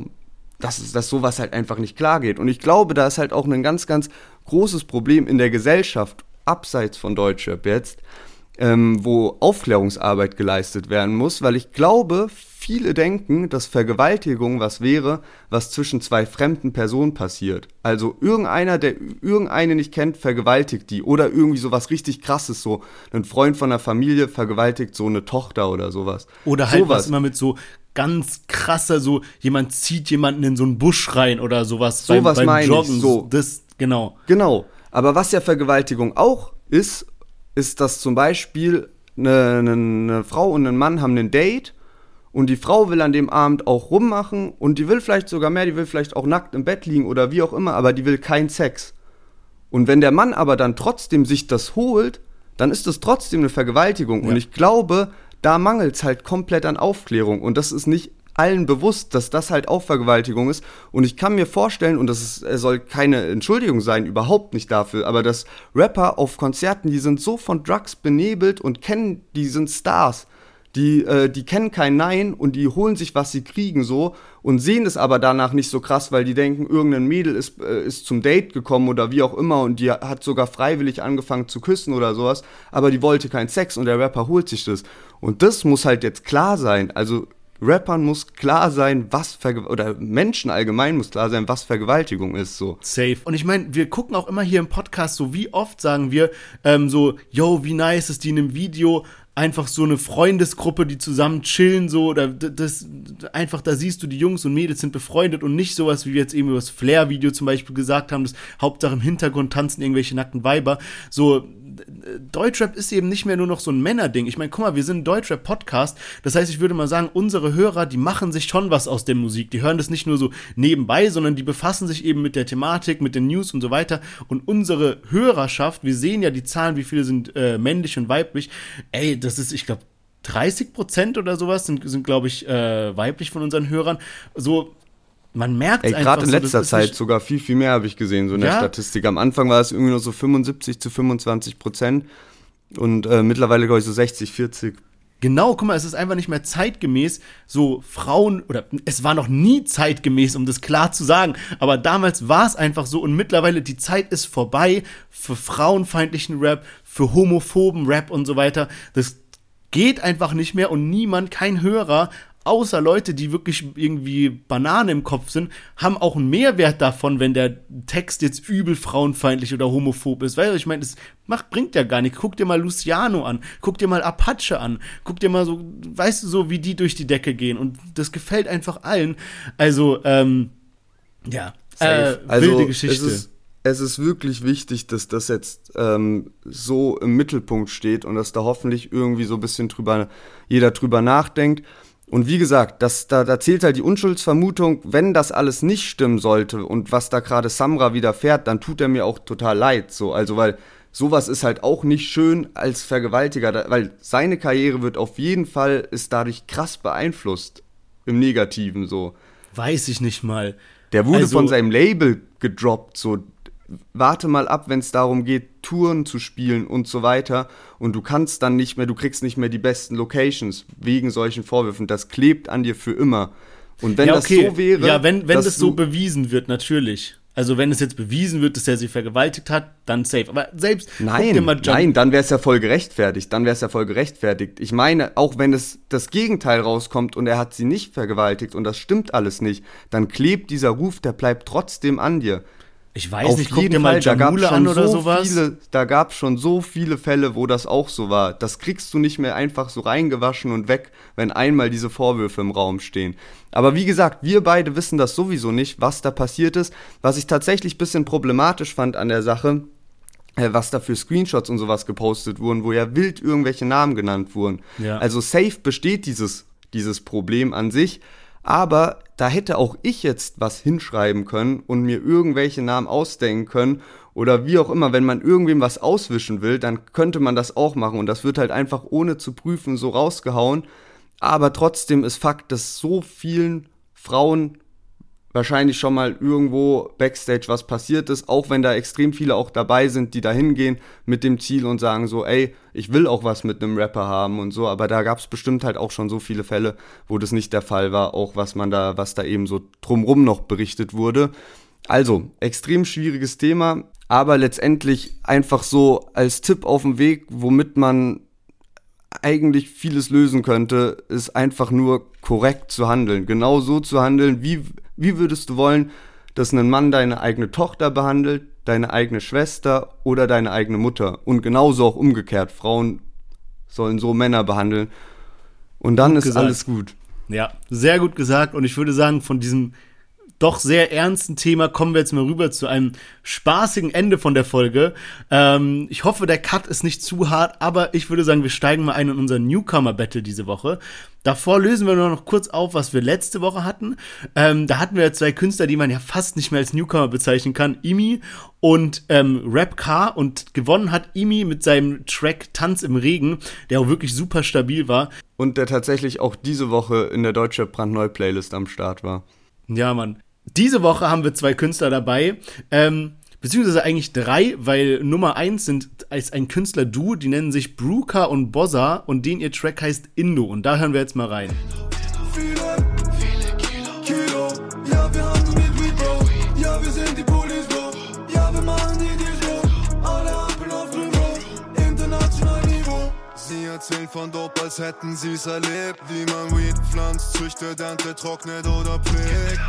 dass, dass sowas halt einfach nicht klar geht. Und ich glaube, da ist halt auch ein ganz, ganz großes Problem in der Gesellschaft, abseits von Deutschrap jetzt, ähm, wo Aufklärungsarbeit geleistet werden muss, weil ich glaube, viele denken, dass Vergewaltigung was wäre, was zwischen zwei fremden Personen passiert. Also irgendeiner, der irgendeine nicht kennt, vergewaltigt die. Oder irgendwie sowas richtig krasses, so ein Freund von der Familie vergewaltigt so eine Tochter oder sowas. Oder halt sowas. was immer mit so ganz krasser, so jemand zieht jemanden in so einen Busch rein oder sowas. Sowas beim, beim meine Joggen. ich, so. Das, genau. Genau. Aber was ja Vergewaltigung auch ist, ist, dass zum Beispiel eine, eine, eine Frau und ein Mann haben ein Date und die Frau will an dem Abend auch rummachen und die will vielleicht sogar mehr, die will vielleicht auch nackt im Bett liegen oder wie auch immer, aber die will keinen Sex. Und wenn der Mann aber dann trotzdem sich das holt, dann ist das trotzdem eine Vergewaltigung. Ja. Und ich glaube, da mangelt es halt komplett an Aufklärung. Und das ist nicht allen bewusst, dass das halt auch Vergewaltigung ist. Und ich kann mir vorstellen, und das ist, soll keine Entschuldigung sein, überhaupt nicht dafür, aber dass Rapper auf Konzerten, die sind so von Drugs benebelt und kennen, die sind Stars die, äh, die kennen kein Nein und die holen sich, was sie kriegen, so und sehen es aber danach nicht so krass, weil die denken, irgendein Mädel ist, äh, ist zum Date gekommen oder wie auch immer und die hat sogar freiwillig angefangen zu küssen oder sowas, aber die wollte keinen Sex und der Rapper holt sich das. Und das muss halt jetzt klar sein. Also Rappern muss klar sein, was Verge oder Menschen allgemein muss klar sein, was Vergewaltigung ist. So. Safe. Und ich meine, wir gucken auch immer hier im Podcast so, wie oft sagen wir ähm, so, yo, wie nice ist die in einem Video einfach so eine Freundesgruppe, die zusammen chillen, so, oder das, einfach, da siehst du, die Jungs und Mädels sind befreundet und nicht sowas, wie wir jetzt eben über das Flair-Video zum Beispiel gesagt haben, das Hauptsache im Hintergrund tanzen irgendwelche nackten Weiber, so, Deutschrap ist eben nicht mehr nur noch so ein Männerding. Ich meine, guck mal, wir sind ein Deutschrap-Podcast. Das heißt, ich würde mal sagen, unsere Hörer, die machen sich schon was aus der Musik. Die hören das nicht nur so nebenbei, sondern die befassen sich eben mit der Thematik, mit den News und so weiter. Und unsere Hörerschaft, wir sehen ja die Zahlen, wie viele sind äh, männlich und weiblich. Ey, das ist, ich glaube, 30 Prozent oder sowas sind, sind glaube ich, äh, weiblich von unseren Hörern. So, man merkt Ey, gerade in so, letzter Zeit sogar viel, viel mehr habe ich gesehen, so in ja? der Statistik. Am Anfang war es irgendwie nur so 75 zu 25 Prozent und äh, mittlerweile, glaube ich, so 60, 40. Genau, guck mal, es ist einfach nicht mehr zeitgemäß, so Frauen, oder es war noch nie zeitgemäß, um das klar zu sagen, aber damals war es einfach so und mittlerweile die Zeit ist vorbei für frauenfeindlichen Rap, für homophoben Rap und so weiter. Das geht einfach nicht mehr und niemand, kein Hörer außer Leute, die wirklich irgendwie Banane im Kopf sind, haben auch einen Mehrwert davon, wenn der Text jetzt übel frauenfeindlich oder homophob ist. Weil ich meine, es macht, bringt ja gar nichts. Guck dir mal Luciano an, guck dir mal Apache an, guck dir mal so, weißt du so, wie die durch die Decke gehen. Und das gefällt einfach allen. Also, ähm, ja, äh, also, wilde Geschichte. Es ist, es ist wirklich wichtig, dass das jetzt ähm, so im Mittelpunkt steht und dass da hoffentlich irgendwie so ein bisschen drüber, jeder drüber nachdenkt. Und wie gesagt, das, da, da zählt halt die Unschuldsvermutung, wenn das alles nicht stimmen sollte und was da gerade Samra widerfährt, dann tut er mir auch total leid. So, also weil sowas ist halt auch nicht schön als Vergewaltiger, weil seine Karriere wird auf jeden Fall ist dadurch krass beeinflusst im Negativen so. Weiß ich nicht mal. Der wurde also, von seinem Label gedroppt, so warte mal ab, wenn es darum geht, Touren zu spielen und so weiter. Und du kannst dann nicht mehr, du kriegst nicht mehr die besten Locations wegen solchen Vorwürfen. Das klebt an dir für immer. Und wenn ja, okay. das so wäre. Ja, wenn, wenn das so bewiesen wird, natürlich. Also wenn es jetzt bewiesen wird, dass er sie vergewaltigt hat, dann safe. Aber selbst nein, nein, dann wäre es ja voll gerechtfertigt. Dann wäre es ja voll gerechtfertigt. Ich meine, auch wenn es das Gegenteil rauskommt und er hat sie nicht vergewaltigt und das stimmt alles nicht, dann klebt dieser Ruf, der bleibt trotzdem an dir. Ich weiß Auf nicht, guck dir mal Jamule an oder so sowas. Viele, da gab es schon so viele Fälle, wo das auch so war. Das kriegst du nicht mehr einfach so reingewaschen und weg, wenn einmal diese Vorwürfe im Raum stehen. Aber wie gesagt, wir beide wissen das sowieso nicht, was da passiert ist. Was ich tatsächlich ein bisschen problematisch fand an der Sache, äh, was da für Screenshots und sowas gepostet wurden, wo ja wild irgendwelche Namen genannt wurden. Ja. Also safe besteht dieses, dieses Problem an sich. Aber da hätte auch ich jetzt was hinschreiben können und mir irgendwelche Namen ausdenken können oder wie auch immer, wenn man irgendwem was auswischen will, dann könnte man das auch machen und das wird halt einfach ohne zu prüfen so rausgehauen. Aber trotzdem ist Fakt, dass so vielen Frauen wahrscheinlich schon mal irgendwo backstage was passiert ist, auch wenn da extrem viele auch dabei sind, die da hingehen mit dem Ziel und sagen so, ey, ich will auch was mit einem Rapper haben und so, aber da gab es bestimmt halt auch schon so viele Fälle, wo das nicht der Fall war, auch was man da, was da eben so drumrum noch berichtet wurde. Also, extrem schwieriges Thema, aber letztendlich einfach so als Tipp auf dem Weg, womit man eigentlich vieles lösen könnte, ist einfach nur korrekt zu handeln. Genau so zu handeln, wie wie würdest du wollen, dass ein Mann deine eigene Tochter behandelt, deine eigene Schwester oder deine eigene Mutter? Und genauso auch umgekehrt. Frauen sollen so Männer behandeln. Und dann gut ist gesagt. alles gut. Ja, sehr gut gesagt. Und ich würde sagen, von diesem doch sehr ernsten Thema kommen wir jetzt mal rüber zu einem spaßigen Ende von der Folge. Ähm, ich hoffe, der Cut ist nicht zu hart, aber ich würde sagen, wir steigen mal ein in unser Newcomer-Battle diese Woche. Davor lösen wir nur noch kurz auf, was wir letzte Woche hatten. Ähm, da hatten wir zwei Künstler, die man ja fast nicht mehr als Newcomer bezeichnen kann. Imi und ähm, Rap Car. Und gewonnen hat Imi mit seinem Track Tanz im Regen, der auch wirklich super stabil war. Und der tatsächlich auch diese Woche in der Deutsche Brandneu Playlist am Start war. Ja, Mann. Diese Woche haben wir zwei Künstler dabei. Ähm, beziehungsweise eigentlich drei, weil Nummer eins sind als ein Künstler-Duo, die nennen sich Bruka und Bossa und den ihr Track heißt Indo und da hören wir jetzt mal rein. Erzählen von Dope, als hätten sie's erlebt. Wie man Weed pflanzt, züchtet, erntet, trocknet oder pflegt.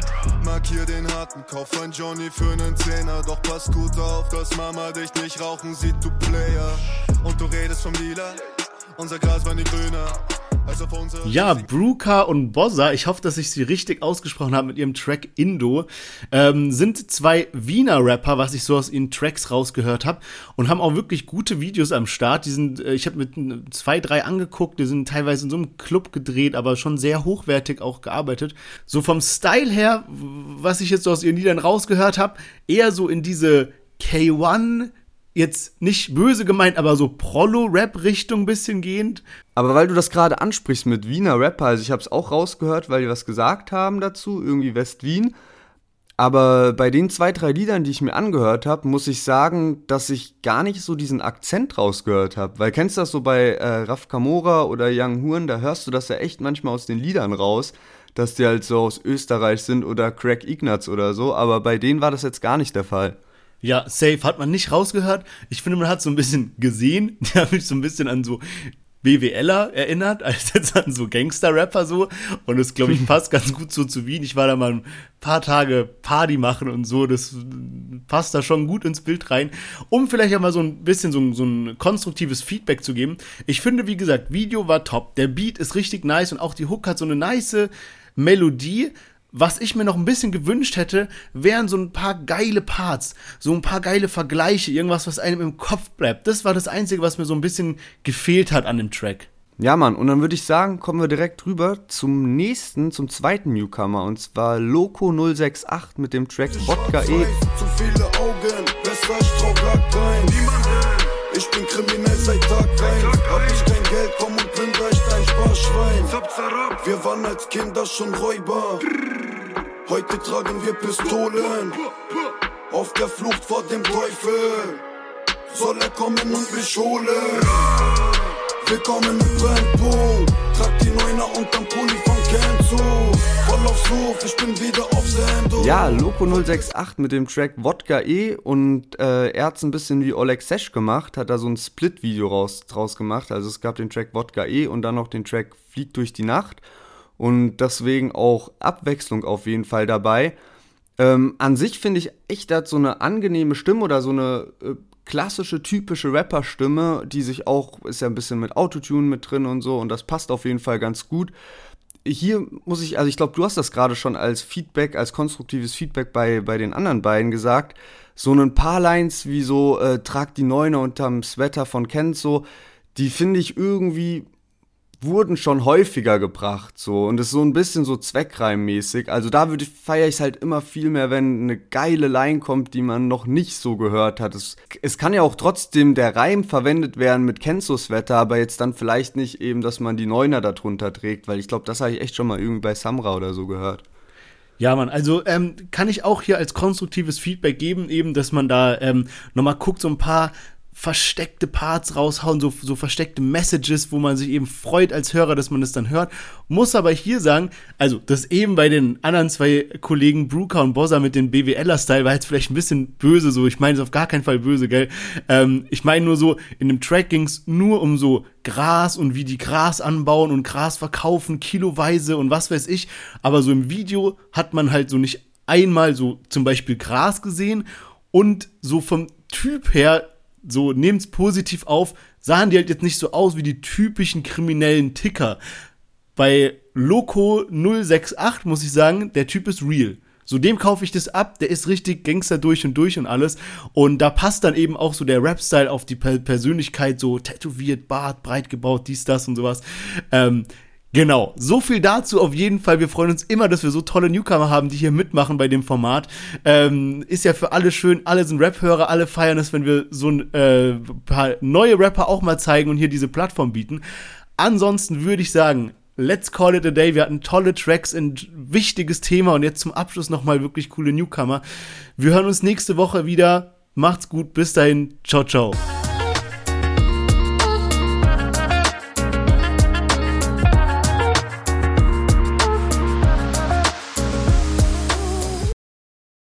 Markier den harten Kauf ein Johnny für nen Zehner. Doch pass gut auf, dass Mama dich nicht rauchen sieht, du Player. Und du redest vom Dealer, unser Gras war nie grüner. Ja, Bruka und Bossa, ich hoffe, dass ich sie richtig ausgesprochen habe mit ihrem Track Indo, ähm, sind zwei Wiener Rapper, was ich so aus ihren Tracks rausgehört habe und haben auch wirklich gute Videos am Start. Die sind, äh, ich habe mit zwei, drei angeguckt, die sind teilweise in so einem Club gedreht, aber schon sehr hochwertig auch gearbeitet. So vom Style her, was ich jetzt so aus ihren Liedern rausgehört habe, eher so in diese K1 jetzt nicht böse gemeint, aber so Prollo-Rap-Richtung bisschen gehend. Aber weil du das gerade ansprichst mit Wiener Rapper, also ich habe es auch rausgehört, weil die was gesagt haben dazu, irgendwie West-Wien. Aber bei den zwei, drei Liedern, die ich mir angehört habe, muss ich sagen, dass ich gar nicht so diesen Akzent rausgehört habe. Weil kennst du das so bei äh, Raf Kamora oder Young Huren, da hörst du das ja echt manchmal aus den Liedern raus, dass die halt so aus Österreich sind oder Craig Ignatz oder so. Aber bei denen war das jetzt gar nicht der Fall. Ja, safe hat man nicht rausgehört. Ich finde, man hat so ein bisschen gesehen. [laughs] Die haben mich so ein bisschen an so BWLer erinnert, [laughs] als jetzt an so Gangster-Rapper so. Und das, glaube ich, [laughs] passt ganz gut so zu Wien. Ich war da mal ein paar Tage Party machen und so. Das passt da schon gut ins Bild rein. Um vielleicht auch mal so ein bisschen so, so ein konstruktives Feedback zu geben. Ich finde, wie gesagt, Video war top. Der Beat ist richtig nice und auch die Hook hat so eine nice Melodie. Was ich mir noch ein bisschen gewünscht hätte, wären so ein paar geile Parts, so ein paar geile Vergleiche, irgendwas, was einem im Kopf bleibt. Das war das Einzige, was mir so ein bisschen gefehlt hat an dem Track. Ja, Mann, und dann würde ich sagen, kommen wir direkt rüber zum nächsten, zum zweiten Newcomer, und zwar Loco 068 mit dem Track Wodka E. Zu viele Augen, besser. Ich bin kriminell seit Tag 1. Hab ich kein Geld, komm und plünder ich dein Sparschwein. Wir waren als Kinder schon Räuber. Heute tragen wir Pistolen. Auf der Flucht vor dem Teufel. Soll er kommen und mich holen? Willkommen im Brennpunkt. Trag die Neuner unterm Pulli von Ja, Loco 068 mit dem Track Wodka E und äh, er hat's ein bisschen wie Oleg Sesh gemacht, hat da so ein Split-Video raus, draus gemacht. Also es gab den Track Wodka E und dann noch den Track Fliegt durch die Nacht und deswegen auch Abwechslung auf jeden Fall dabei. Ähm, an sich finde ich echt, er hat so eine angenehme Stimme oder so eine äh, klassische, typische Rapper-Stimme, die sich auch, ist ja ein bisschen mit Autotune mit drin und so und das passt auf jeden Fall ganz gut. Hier muss ich, also ich glaube, du hast das gerade schon als Feedback, als konstruktives Feedback bei, bei den anderen beiden gesagt. So ein paar Lines wie so, äh, trag die Neune unterm Sweater von Kenzo, die finde ich irgendwie wurden schon häufiger gebracht, so und ist so ein bisschen so zweckreimmäßig. Also da würde feiere ich es halt immer viel mehr, wenn eine geile Line kommt, die man noch nicht so gehört hat. Es, es kann ja auch trotzdem der Reim verwendet werden mit Kenzos Wetter, aber jetzt dann vielleicht nicht eben, dass man die Neuner darunter trägt, weil ich glaube, das habe ich echt schon mal irgendwie bei Samra oder so gehört. Ja, man, also ähm, kann ich auch hier als konstruktives Feedback geben, eben, dass man da ähm, nochmal guckt, so ein paar versteckte Parts raushauen, so, so versteckte Messages, wo man sich eben freut als Hörer, dass man das dann hört. Muss aber hier sagen, also das eben bei den anderen zwei Kollegen Brooker und Bossa mit dem BWLer-Style war jetzt vielleicht ein bisschen böse so. Ich meine es auf gar keinen Fall böse, gell? Ähm, ich meine nur so, in dem Track ging es nur um so Gras und wie die Gras anbauen und Gras verkaufen, kiloweise und was weiß ich. Aber so im Video hat man halt so nicht einmal so zum Beispiel Gras gesehen und so vom Typ her so nehmt's positiv auf, sahen die halt jetzt nicht so aus wie die typischen kriminellen Ticker. Bei Loco 068 muss ich sagen, der Typ ist real. So dem kaufe ich das ab, der ist richtig Gangster durch und durch und alles. Und da passt dann eben auch so der Rap-Style auf die Persönlichkeit, so tätowiert, Bart, breit gebaut, dies, das und sowas. Ähm, Genau, so viel dazu auf jeden Fall. Wir freuen uns immer, dass wir so tolle Newcomer haben, die hier mitmachen bei dem Format. Ähm, ist ja für alle schön, alle sind Rap-Hörer, alle feiern es, wenn wir so ein äh, paar neue Rapper auch mal zeigen und hier diese Plattform bieten. Ansonsten würde ich sagen, let's call it a day. Wir hatten tolle Tracks, ein wichtiges Thema und jetzt zum Abschluss nochmal wirklich coole Newcomer. Wir hören uns nächste Woche wieder Macht's gut, bis dahin. Ciao, ciao.